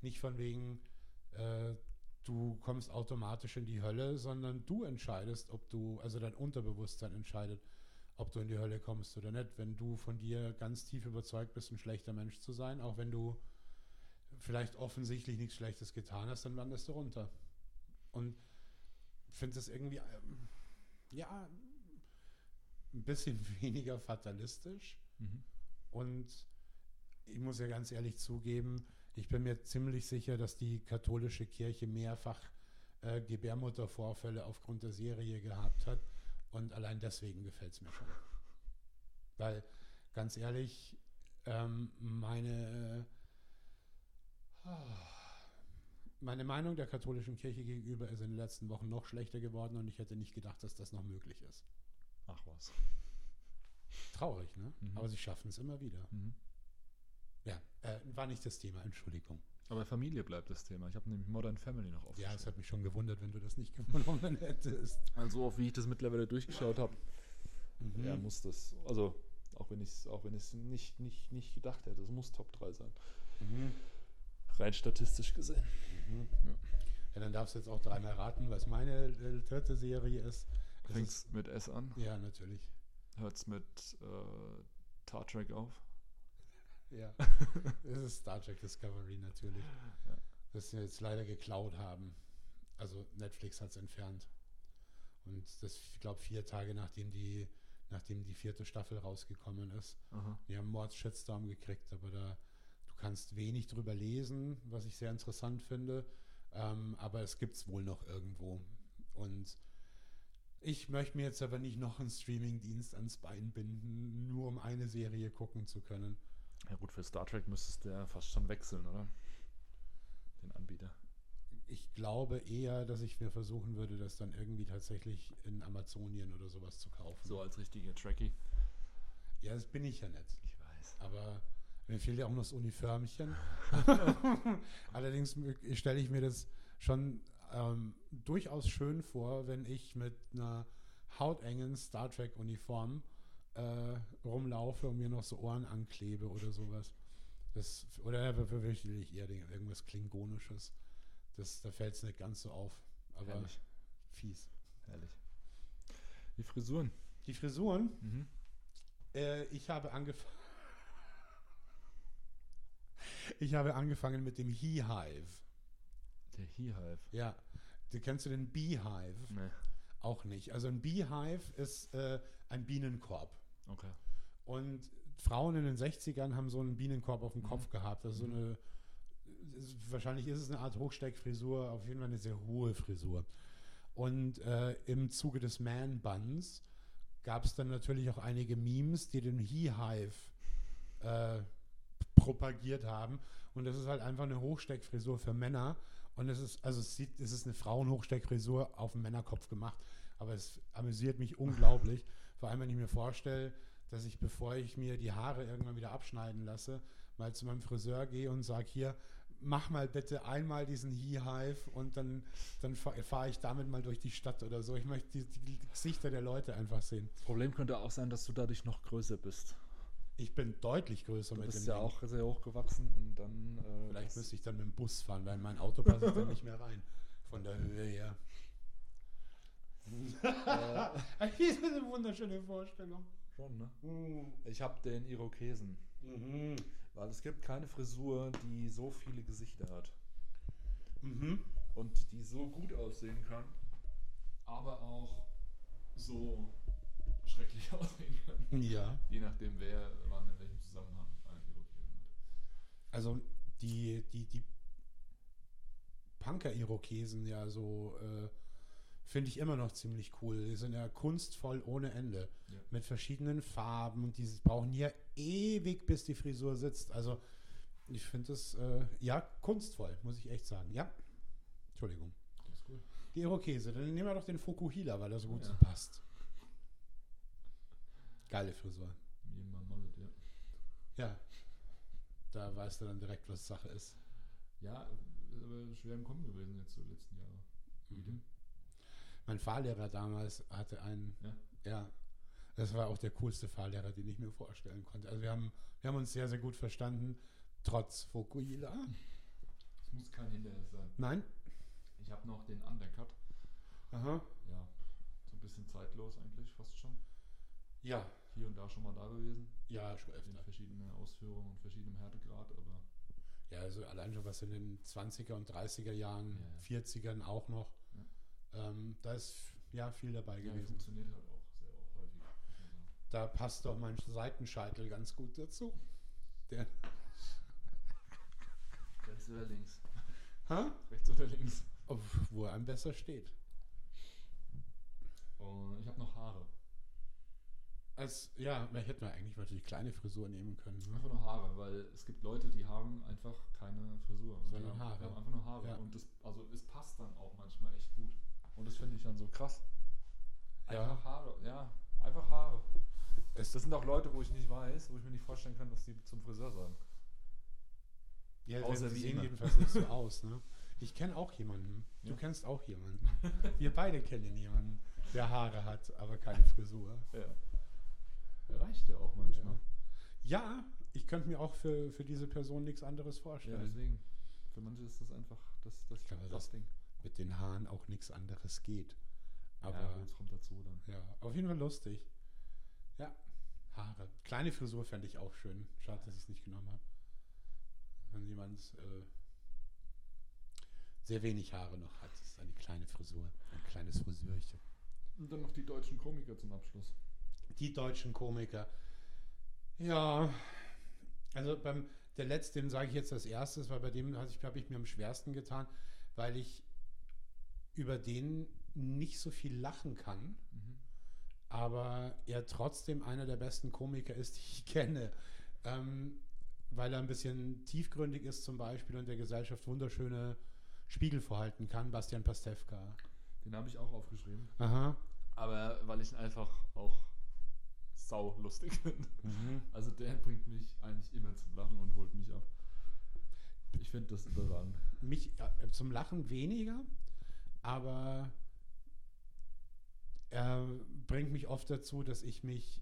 nicht von wegen, äh, du kommst automatisch in die Hölle, sondern du entscheidest, ob du, also dein Unterbewusstsein entscheidet, ob du in die Hölle kommst oder nicht. Wenn du von dir ganz tief überzeugt bist, ein schlechter Mensch zu sein, auch wenn du vielleicht offensichtlich nichts Schlechtes getan hast, dann wanderst du runter. Und ich finde das irgendwie, ähm, ja, ein bisschen weniger fatalistisch. Mhm. Und ich muss ja ganz ehrlich zugeben, ich bin mir ziemlich sicher, dass die katholische Kirche mehrfach äh, Gebärmuttervorfälle aufgrund der Serie gehabt hat. Und allein deswegen gefällt es mir schon. Weil, ganz ehrlich, ähm, meine, äh, meine Meinung der katholischen Kirche gegenüber ist in den letzten Wochen noch schlechter geworden und ich hätte nicht gedacht, dass das noch möglich ist. Ach was. Traurig, ne? Mhm. Aber sie schaffen es immer wieder. Mhm. Ja, äh, war nicht das Thema, Entschuldigung. Aber Familie bleibt das Thema. Ich habe nämlich Modern Family noch Ja, aufgeschrieben. es hat mich schon gewundert, wenn du das nicht gefunden hättest. also, auch wie ich das mittlerweile durchgeschaut habe, Mhm. ja, muss das, also auch wenn ich es auch wenn ich's nicht, nicht, nicht gedacht hätte, es muss Top 3 sein. Mhm. Rein statistisch gesehen. Mhm. Ja. Ja, dann darfst du jetzt auch dreimal raten, was meine äh, dritte Serie ist. Ist mit S an, ja, natürlich. hört es mit äh, Star Trek auf. Ja. es ist Star Trek Discovery natürlich. Ja. Das sie jetzt leider geklaut haben. Also Netflix hat es entfernt. Und das, ich glaube, vier Tage nachdem die, nachdem die vierte Staffel rausgekommen ist. Aha. Wir haben Mords-Shitstorm gekriegt, aber da du kannst wenig drüber lesen, was ich sehr interessant finde. Ähm, aber es gibt es wohl noch irgendwo. Und ich möchte mir jetzt aber nicht noch einen Streaming-Dienst ans Bein binden, nur um eine Serie gucken zu können. Ja gut, für Star Trek müsstest du ja fast schon wechseln, oder? Den Anbieter. Ich glaube eher, dass ich mir versuchen würde, das dann irgendwie tatsächlich in Amazonien oder sowas zu kaufen. So als richtiger Trekkie. Ja, das bin ich ja nicht. Ich weiß. Aber mir fehlt ja auch noch das Uniformchen. Allerdings stelle ich mir das schon ähm, durchaus schön vor, wenn ich mit einer hautengen Star Trek-Uniform äh, rumlaufe und mir noch so Ohren anklebe oder sowas. Das, oder wirklich eher den- irgendwas Klingonisches. Das, da fällt es nicht ganz so auf. Aber Herrlich. fies. Herrlich. Die Frisuren. Die Frisuren, Mhm. Äh, ich habe angefangen. Ich habe angefangen mit dem He-Hive. Der Heehive. Ja. Du kennst du den Beehive? Nee. Auch nicht. Also ein Beehive ist äh, ein Bienenkorb. Okay. Und Frauen in den 60ern haben so einen Bienenkorb auf dem Mhm. Kopf gehabt. Also so Mhm. eine, wahrscheinlich ist es eine Art Hochsteckfrisur, auf jeden Fall eine sehr hohe Frisur. Und äh, im Zuge des Man-Buns gab es dann natürlich auch einige Memes, die den He-Hive äh, propagiert haben. Und das ist halt einfach eine Hochsteckfrisur für Männer. Und es ist, also es sieht, es ist eine Frauenhochsteckfrisur auf dem Männerkopf gemacht. Aber es amüsiert mich unglaublich. Vor allem, wenn ich mir vorstelle, dass ich, bevor ich mir die Haare irgendwann wieder abschneiden lasse, mal zu meinem Friseur gehe und sage, hier, mach mal bitte einmal diesen He-Hive und dann, dann fahre fahr ich damit mal durch die Stadt oder so. Ich möchte die, die Gesichter der Leute einfach sehen. Das Problem könnte auch sein, dass du dadurch noch größer bist. Ich bin deutlich größer Du mit bist dem ja Ding. auch sehr hochgewachsen und dann. Äh, Vielleicht müsste ich dann mit dem Bus fahren, weil in mein Auto passe ich dann nicht mehr rein. Von der Höhe her. Äh, Das ist eine wunderschöne Vorstellung. schon, ne? Ich habe den Irokesen. Mhm. Weil es gibt keine Frisur, die so viele Gesichter hat. Mhm. Und die so gut aussehen kann, aber auch so schrecklich aussehen kann. Ja. Je nachdem, wer wann in welchem Zusammenhang einen Irokesen hat. Also die, die, die Punker-Irokesen ja so äh, finde ich immer noch ziemlich cool. Die sind ja kunstvoll ohne Ende. Ja. Mit verschiedenen Farben und die brauchen ja ewig, bis die Frisur sitzt. Also ich finde das äh, ja kunstvoll, muss ich echt sagen. Ja. Entschuldigung. Das ist cool. Die Irokese, dann nehmen wir doch den Fukuhila, weil er so gut Ja. passt. Geile Frisur. Ja. Da weißt du dann direkt, was Sache ist. Ja, ist aber schwer im Kommen gewesen jetzt so die letzten Jahre. Mhm. Mein Fahrlehrer damals hatte einen, Ja. ja, das war auch der coolste Fahrlehrer, den ich mir vorstellen konnte. Also wir haben, wir haben uns sehr, sehr gut verstanden, trotz Fukuhila. Es muss kein Hindernis sein. Nein? Ich habe noch den Undercut. Aha. Ja, so ein bisschen zeitlos eigentlich, fast schon. Ja. Hier und da schon mal da gewesen. Ja, schon In öfter. verschiedenen Ausführungen und verschiedenem Härtegrad, aber Ja, also allein schon was in den 20er und 30er Jahren, Ja, 40ern auch noch. Ähm, da ist ja viel dabei ja, gewesen. funktioniert halt auch sehr häufig. man sagen. Da passt doch mein Seitenscheitel ganz gut dazu. Der, Rechts oder links? ha? Rechts oder links? Auf, wo er einem besser steht. Und ich habe noch Haare. Als, ja, da hätten wir eigentlich natürlich kleine Frisur nehmen können. Ne? Einfach nur Haare, weil es gibt Leute, die haben einfach keine Frisur. Sondern die haben, Haare. die haben einfach nur Haare. Ja. Und das, also es passt dann auch manchmal echt gut. Und das finde ich dann so krass. Ja. Einfach Haare, ja, einfach Haare. Es, Das sind auch Leute, wo ich nicht weiß, wo ich mir nicht vorstellen kann, was die zum Friseur sagen. ja, außer sie wie sehen jedenfalls nicht so aus. Ne? Ich kenne auch jemanden. Du Ja. kennst auch jemanden. Wir beide kennen jemanden, der Haare hat, aber keine Frisur. Ja. Reicht ja auch manchmal. Ja, ich könnte mir auch für, für diese Person nichts anderes Ja, vorstellen. deswegen. Für manche ist das einfach das, das, glaube, das das- Ding. Mit den Haaren auch nichts anderes geht. Aber ja, gut, es kommt dazu dann. Ja, auf jeden Fall lustig. Ja, Haare. Kleine Frisur fände ich auch schön. Schade, dass ich es nicht genommen habe. Wenn jemand äh, sehr wenig Haare noch hat, ist eine kleine Frisur. Ein kleines Friseurchen. Und dann noch die deutschen Komiker zum Abschluss. Die deutschen Komiker. Ja, also beim der letzte, den sage ich jetzt als erstes, weil bei dem habe ich, habe ich mir am schwersten getan, weil ich über den nicht so viel lachen kann. Mhm. aber er trotzdem einer der besten Komiker ist, die ich kenne. Ähm, weil er ein bisschen tiefgründig ist zum Beispiel und der Gesellschaft wunderschöne Spiegel vorhalten kann. Bastian Pastewka. Den habe ich auch aufgeschrieben. Aha. Aber weil ich ihn einfach auch sau lustig finde. Mhm. Also der bringt mich eigentlich immer zum Lachen und holt mich ab. Ich finde das überragend. Mich äh, zum Lachen weniger, aber er bringt mich oft dazu, dass ich mich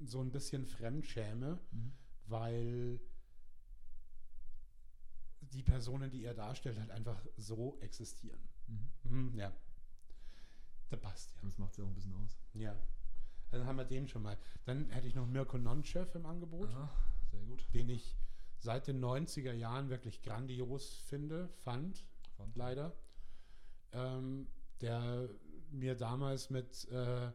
so ein bisschen fremd schäme, weil die Personen, die er darstellt, halt einfach so existieren. Mhm. Mhm, ja. Der Bastian. Das macht es ja auch ein bisschen aus. Ja. Dann haben wir den schon mal. Dann hätte ich noch Mirko Nonchev im Angebot, Aha, sehr gut. den ich seit den 90er Jahren wirklich grandios finde, fand. Fand. leider. Ähm, der mir damals mit äh,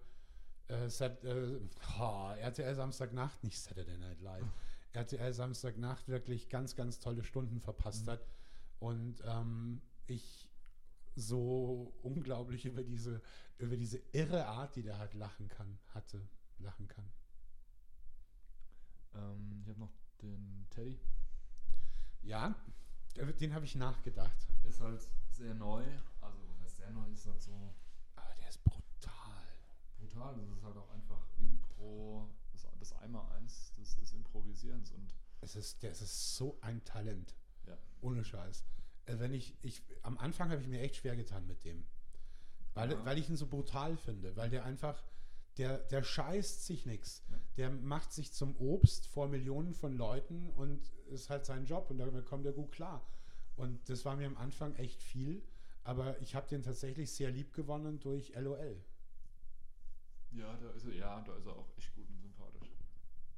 äh, Sat äh, oh, RTL Samstagnacht, nicht Saturday Night Live, RTL Samstagnacht wirklich ganz, ganz tolle Stunden verpasst Mhm. hat. Und ähm, ich so unglaublich über diese, über diese irre Art, die der halt lachen kann, hatte, lachen kann. Ähm, ich habe noch den Teddy. Ja, den habe ich nachgedacht. Ist halt sehr neu. Neu? Ist halt so Aber der ist brutal. brutal. Das ist halt auch einfach Impro, das, das Einmal-Eins des, des Improvisierens. Und Es ist, der ist so ein Talent. Ja. Ohne Scheiß. Äh, Wenn ich, ich, am Anfang habe ich mir echt schwer getan mit dem. Weil, Ja. weil ich ihn so brutal finde. Weil der einfach, der, der scheißt sich nichts. Ja. Der macht sich zum Obst vor Millionen von Leuten und ist halt sein Job und damit kommt er gut klar. Und das war mir am Anfang echt viel. Aber ich habe den tatsächlich sehr lieb gewonnen durch LOL. ja, da ist er, ja, da ist er auch echt gut und sympathisch.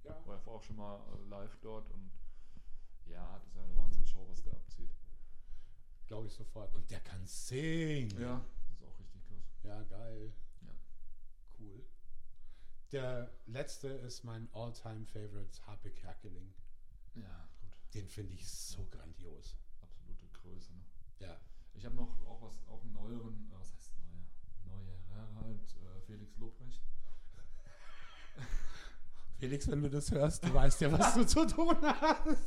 Ja. War auch schon mal äh, live dort und ja, das ist ja eine Wahnsinnsshow, was der abzieht. Glaube ich sofort. Und der kann singen. Ja, das ist auch richtig krass. Ja, geil. Ja. Cool. Der letzte ist mein all-time favorite, Harpe Kerkeling. Ja, gut. Den finde ich so grandios. Absolute Größe, ne? Ja. Ich habe noch auch was, auch einen neueren, äh, was heißt neuer? Neuer halt, äh, Felix Lobrecht. Felix, wenn du das hörst, du weißt ja, was du zu tun hast.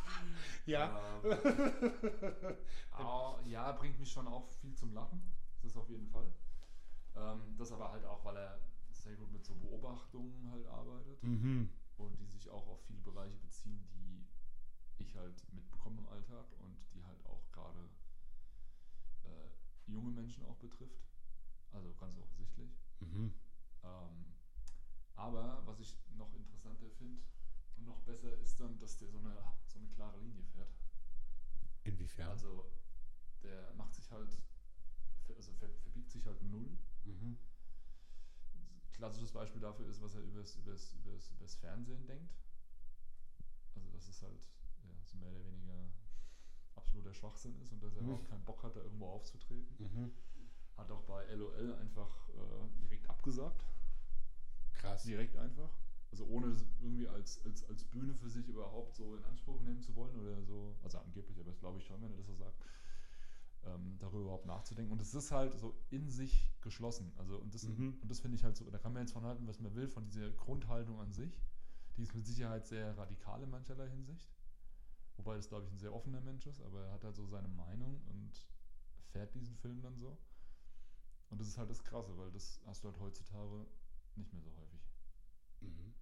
ja. Ähm, au- ja, bringt mich schon auch viel zum Lachen. Das ist auf jeden Fall. Ähm, das aber halt auch, weil er sehr gut mit so Beobachtungen halt arbeitet mhm. und die sich auch auf viele Bereiche beziehen, die ich halt mitbekomme im Alltag und die halt auch gerade äh, junge Menschen auch betrifft. Also ganz offensichtlich. Mhm. Ähm, aber was ich noch interessanter finde und noch besser ist dann, dass der so eine, so eine klare Linie fährt. Inwiefern? Also der macht sich halt, also ver, verbiegt sich halt null. mhm. Klassisches Beispiel dafür ist, was er übers, übers, übers, übers Fernsehen denkt. Also dass es halt ja, so mehr oder weniger absoluter Schwachsinn ist und dass er Mhm. überhaupt keinen Bock hat, da irgendwo aufzutreten. Mhm. Hat auch bei LOL einfach äh, direkt abgesagt. Krass. Direkt einfach. Also ohne es irgendwie als, als, als Bühne für sich überhaupt so in Anspruch nehmen zu wollen oder so. Also angeblich, aber das glaube ich schon, wenn er das so sagt. Ähm, darüber überhaupt nachzudenken. Und es ist halt so in sich geschlossen. Also und das, Mhm. und das finde ich halt so, da kann man jetzt von halten, was man will, von dieser Grundhaltung an sich. Die ist mit Sicherheit sehr radikal in mancherlei Hinsicht. Wobei das, glaube ich, ein sehr offener Mensch ist, aber er hat halt so seine Meinung und fährt diesen Film dann so. Und das ist halt das Krasse, weil das hast du halt heutzutage nicht mehr so häufig. Mhm.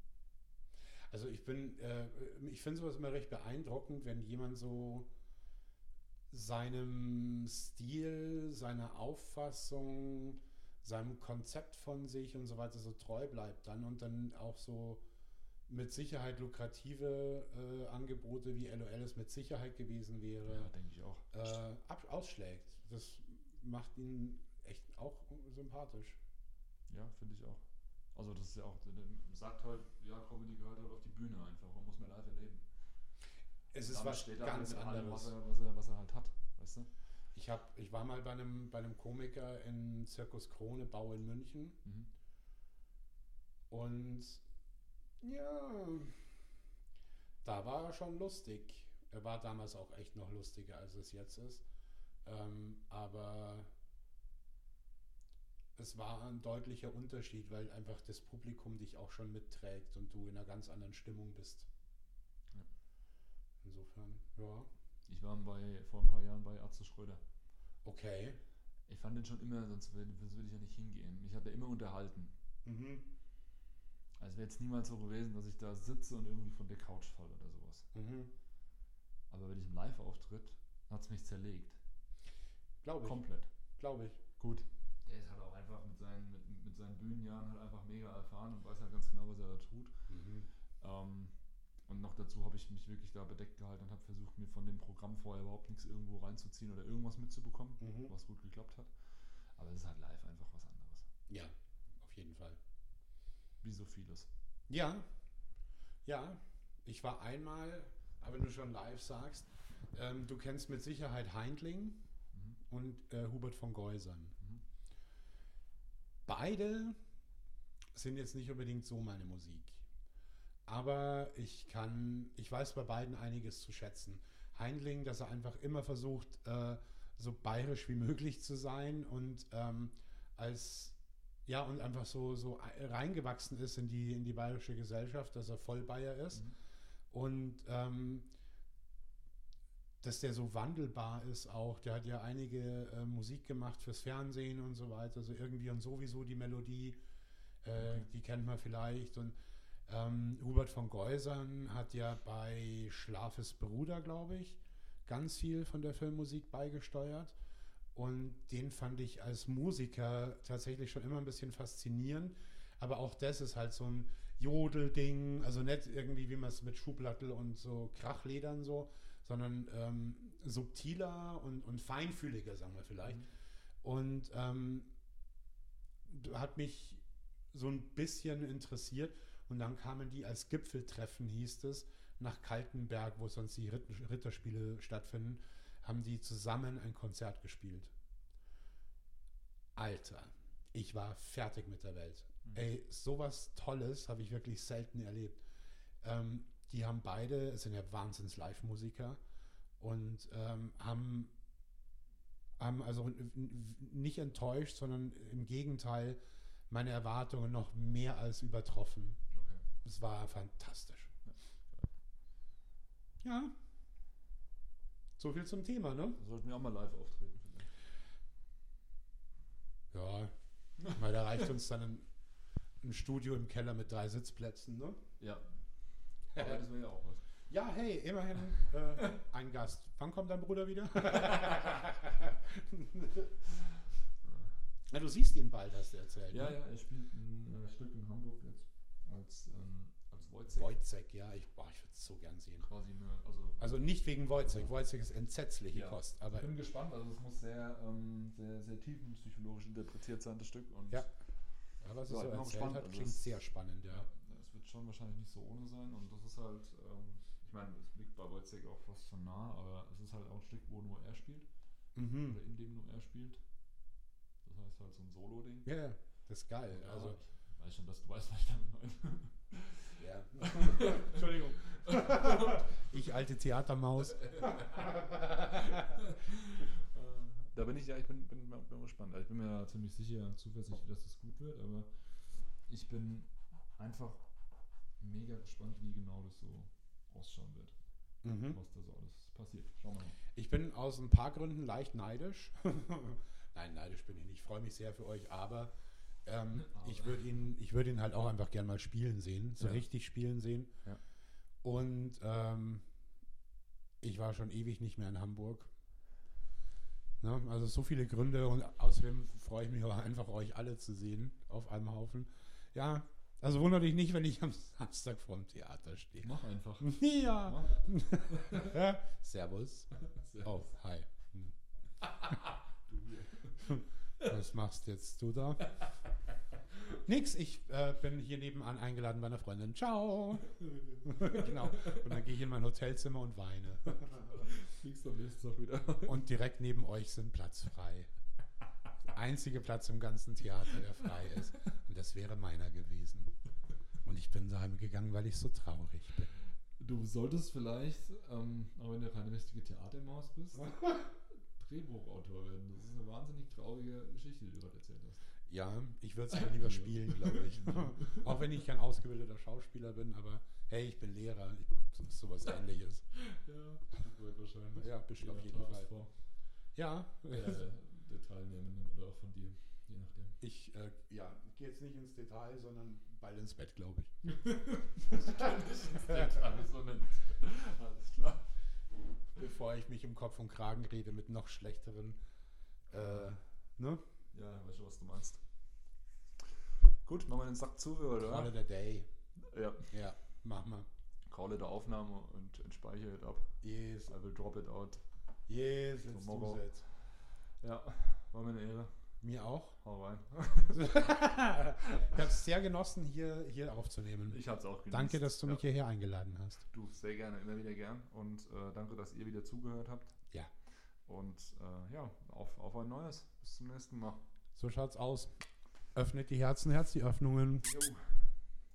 Also ich bin, äh, ich finde sowas immer recht beeindruckend, wenn jemand so seinem Stil, seiner Auffassung, seinem Konzept von sich und so weiter so treu bleibt dann und dann auch so mit Sicherheit lukrative äh, Angebote wie LOL es mit Sicherheit gewesen wäre, Ja, denke ich auch. äh, ab, ausschlägt. Das macht ihn echt auch sympathisch. Ja, finde ich auch. Also das ist ja auch, sagt halt, ja, Comedy gehört halt auf die Bühne einfach. Man muss mehr live erleben. Es ist was halt ganz anderes. Was er, was, er, was er halt hat, weißt du? Ich, hab, ich war mal bei einem, bei einem Komiker in Zirkus Krone Bau in München Mhm. und ja, da war er schon lustig. Er war damals auch echt noch lustiger, als es jetzt ist. Ähm, aber es war ein deutlicher Unterschied, weil einfach das Publikum dich auch schon mitträgt und du in einer ganz anderen Stimmung bist. Ja. Insofern, ja, Ich war bei, vor ein paar Jahren bei Atze Schröder. okay. Ich fand den schon immer, sonst würde, sonst würde ich ja nicht hingehen. Mich hat er immer unterhalten. Mhm. Also wäre jetzt niemals so gewesen, dass ich da sitze und irgendwie von der Couch falle oder sowas. Mhm. Aber bei diesem Live-Auftritt hat es mich zerlegt. Glaube ich. Komplett. Glaube ich. Gut. Der ist halt auch einfach mit seinen, mit, mit seinen Bühnenjahren halt einfach mega erfahren und weiß halt ganz genau, was er da tut. Mhm. Ähm, und noch dazu habe ich mich wirklich da bedeckt gehalten und habe versucht, mir von dem Programm vorher überhaupt nichts irgendwo reinzuziehen oder irgendwas mitzubekommen, Mhm. was gut geklappt hat. Aber es ist halt live einfach was anderes. Ja, auf jeden Fall. Wie so vieles. Ja, ja. Ich war einmal, aber wenn du schon live sagst, ähm, du kennst mit Sicherheit Heindling. Mhm. und äh, Hubert von Geusern. Mhm. Beide sind jetzt nicht unbedingt so meine Musik. Aber ich kann, ich weiß bei beiden einiges zu schätzen. Heinling, dass er einfach immer versucht, äh, so bayerisch wie möglich zu sein und ähm, als ja und einfach so, so reingewachsen ist in die, in die bayerische Gesellschaft, dass er Vollbayer ist. Mhm. Und ähm, dass der so wandelbar ist auch. Der hat ja einige äh, Musik gemacht fürs Fernsehen und so weiter. Also irgendwie und sowieso die Melodie, äh, die kennt man vielleicht. Und ähm, Hubert von Geusern hat ja bei Schlafes Bruder, glaube ich, ganz viel von der Filmmusik beigesteuert. Und den fand ich als Musiker tatsächlich schon immer ein bisschen faszinierend. Aber auch das ist halt so ein Jodelding, also nicht irgendwie, wie man es mit Schublattel und so Krachledern so, sondern ähm, subtiler und, und feinfühliger, sagen wir vielleicht. Mhm. Und ähm, hat mich so ein bisschen interessiert. Und dann kamen die als Gipfeltreffen, hieß es, nach Kaltenberg, wo sonst die Ritt Ritterspiele stattfinden, haben die zusammen ein Konzert gespielt. Alter, ich war fertig mit der Welt. Mhm. Ey, sowas Tolles habe ich wirklich selten erlebt. Ähm, die haben beide, es sind ja Wahnsinns Live-Musiker und ähm, haben, haben also nicht enttäuscht, sondern im Gegenteil meine Erwartungen noch mehr als übertroffen. Okay. Es war fantastisch. Ja. So viel zum Thema, ne? Da sollten wir auch mal live auftreten. Vielleicht. Ja. Weil da reicht uns dann ein, ein Studio im Keller mit drei Sitzplätzen, ne? Ja. Aber das wäre ja auch was. Ja, hey, immerhin äh, ein Gast. Wann kommt dein Bruder wieder? ja, du siehst ihn bald, hast du erzählt. Ja, ne? ja, er spielt ein äh, Stück in Hamburg jetzt als, ähm, Wojciech. Wojcek, ja, ich, boah, ich würde es so gern sehen. Quasi eine, also, Also nicht wegen Wojcek. Wojcek ist entsetzliche Ja. Kost, aber ich bin gespannt, also es muss sehr, ähm, sehr, sehr tiefenpsychologisch interpretiert sein, das Stück. Und Ja. ja, was er Ja, so erzählt gespannt, hat, also klingt es- sehr spannend, ja. Es wird schon wahrscheinlich nicht so ohne sein und das ist halt, ähm, ich meine, es liegt bei Wojciech auch fast schon nah, aber es ist halt auch ein Stück, wo nur er spielt Mhm. oder in dem nur er spielt. Das heißt halt so ein Solo-Ding. Ja, ja, das ist geil. Ja, Also, ich weiß schon, dass du weißt, was ich damit meine. ja. Entschuldigung. ich alte Theatermaus. da bin ich ja, ich bin, bin, bin gespannt. Also Ich bin mir ja ziemlich sicher, zuversichtlich, dass das gut wird, aber ich bin einfach mega gespannt, wie genau das so ausschauen wird. Mhm. Was da so alles passiert. Schauen wir mal. Ich bin aus ein paar Gründen leicht neidisch. Nein, neidisch bin ich nicht. Ich freue mich sehr für euch, aber, ähm, ich würde ihn, ich würd ihn halt auch einfach gern mal spielen sehen, so Ja. richtig spielen sehen. Ja. Und ähm, ich war schon ewig nicht mehr in Hamburg. Ne? Also so viele Gründe und außerdem freue ich mich auch einfach, euch alle zu sehen auf einem Haufen. Ja, also wundert dich nicht, wenn ich am Samstag vorm Theater stehe. Mach einfach. Ja. Mach. Servus. Sehr Oh, hi. Hm. Was machst jetzt du da? Nix, ich äh, bin hier nebenan eingeladen bei einer Freundin. Ciao. genau. Und dann gehe ich in mein Hotelzimmer und weine. Fliegst am nächsten Tag wieder. Und direkt neben euch sind Platz frei. Der einzige Platz im ganzen Theater, der frei ist. Und das wäre meiner gewesen. Und ich bin daheim gegangen, weil ich so traurig bin. Du solltest vielleicht, ähm, auch wenn du keine richtige Theatermaus bist, Drehbuchautor werden. Das ist eine wahnsinnig traurige Geschichte, die du gerade erzählt hast. Ja, ich würde es lieber spielen, glaube ich. Auch wenn ich kein ausgebildeter Schauspieler bin, aber hey, ich bin Lehrer. Ich, so- sowas ähnliches. Ja, wird wahrscheinlich. Ja, Je auf jeden Fall. Tagesform. Ja, der, der Teilnehmenden oder auch von dir, je nachdem. ich äh, ja, gehe jetzt nicht ins Detail, sondern bald ins Bett, glaube ich. Alles so nennt. Alles klar. Bevor ich mich um Kopf und Kragen rede mit noch schlechteren. Äh, ne? Ja, weißt du, was du meinst. Gut, machen wir den Sack zu, Call oder? it a day. Ja. Ja, mach mal. Call it a Aufnahme und, und speichere it up. Yes, I will drop it out. yes, let's do that. Ja, war mir eine Ehre. Mir auch. Hau rein. ich habe es sehr genossen, hier, hier aufzunehmen. Ich hab's auch genießt. Danke, dass du ja. mich hierher eingeladen hast. Du, sehr gerne, immer wieder gern. Und äh, danke, dass ihr wieder zugehört habt. Und äh, ja, auf, auf ein neues. Bis zum nächsten Mal. So schaut's aus. Öffnet die Herzen, Herz die Öffnungen. Jo.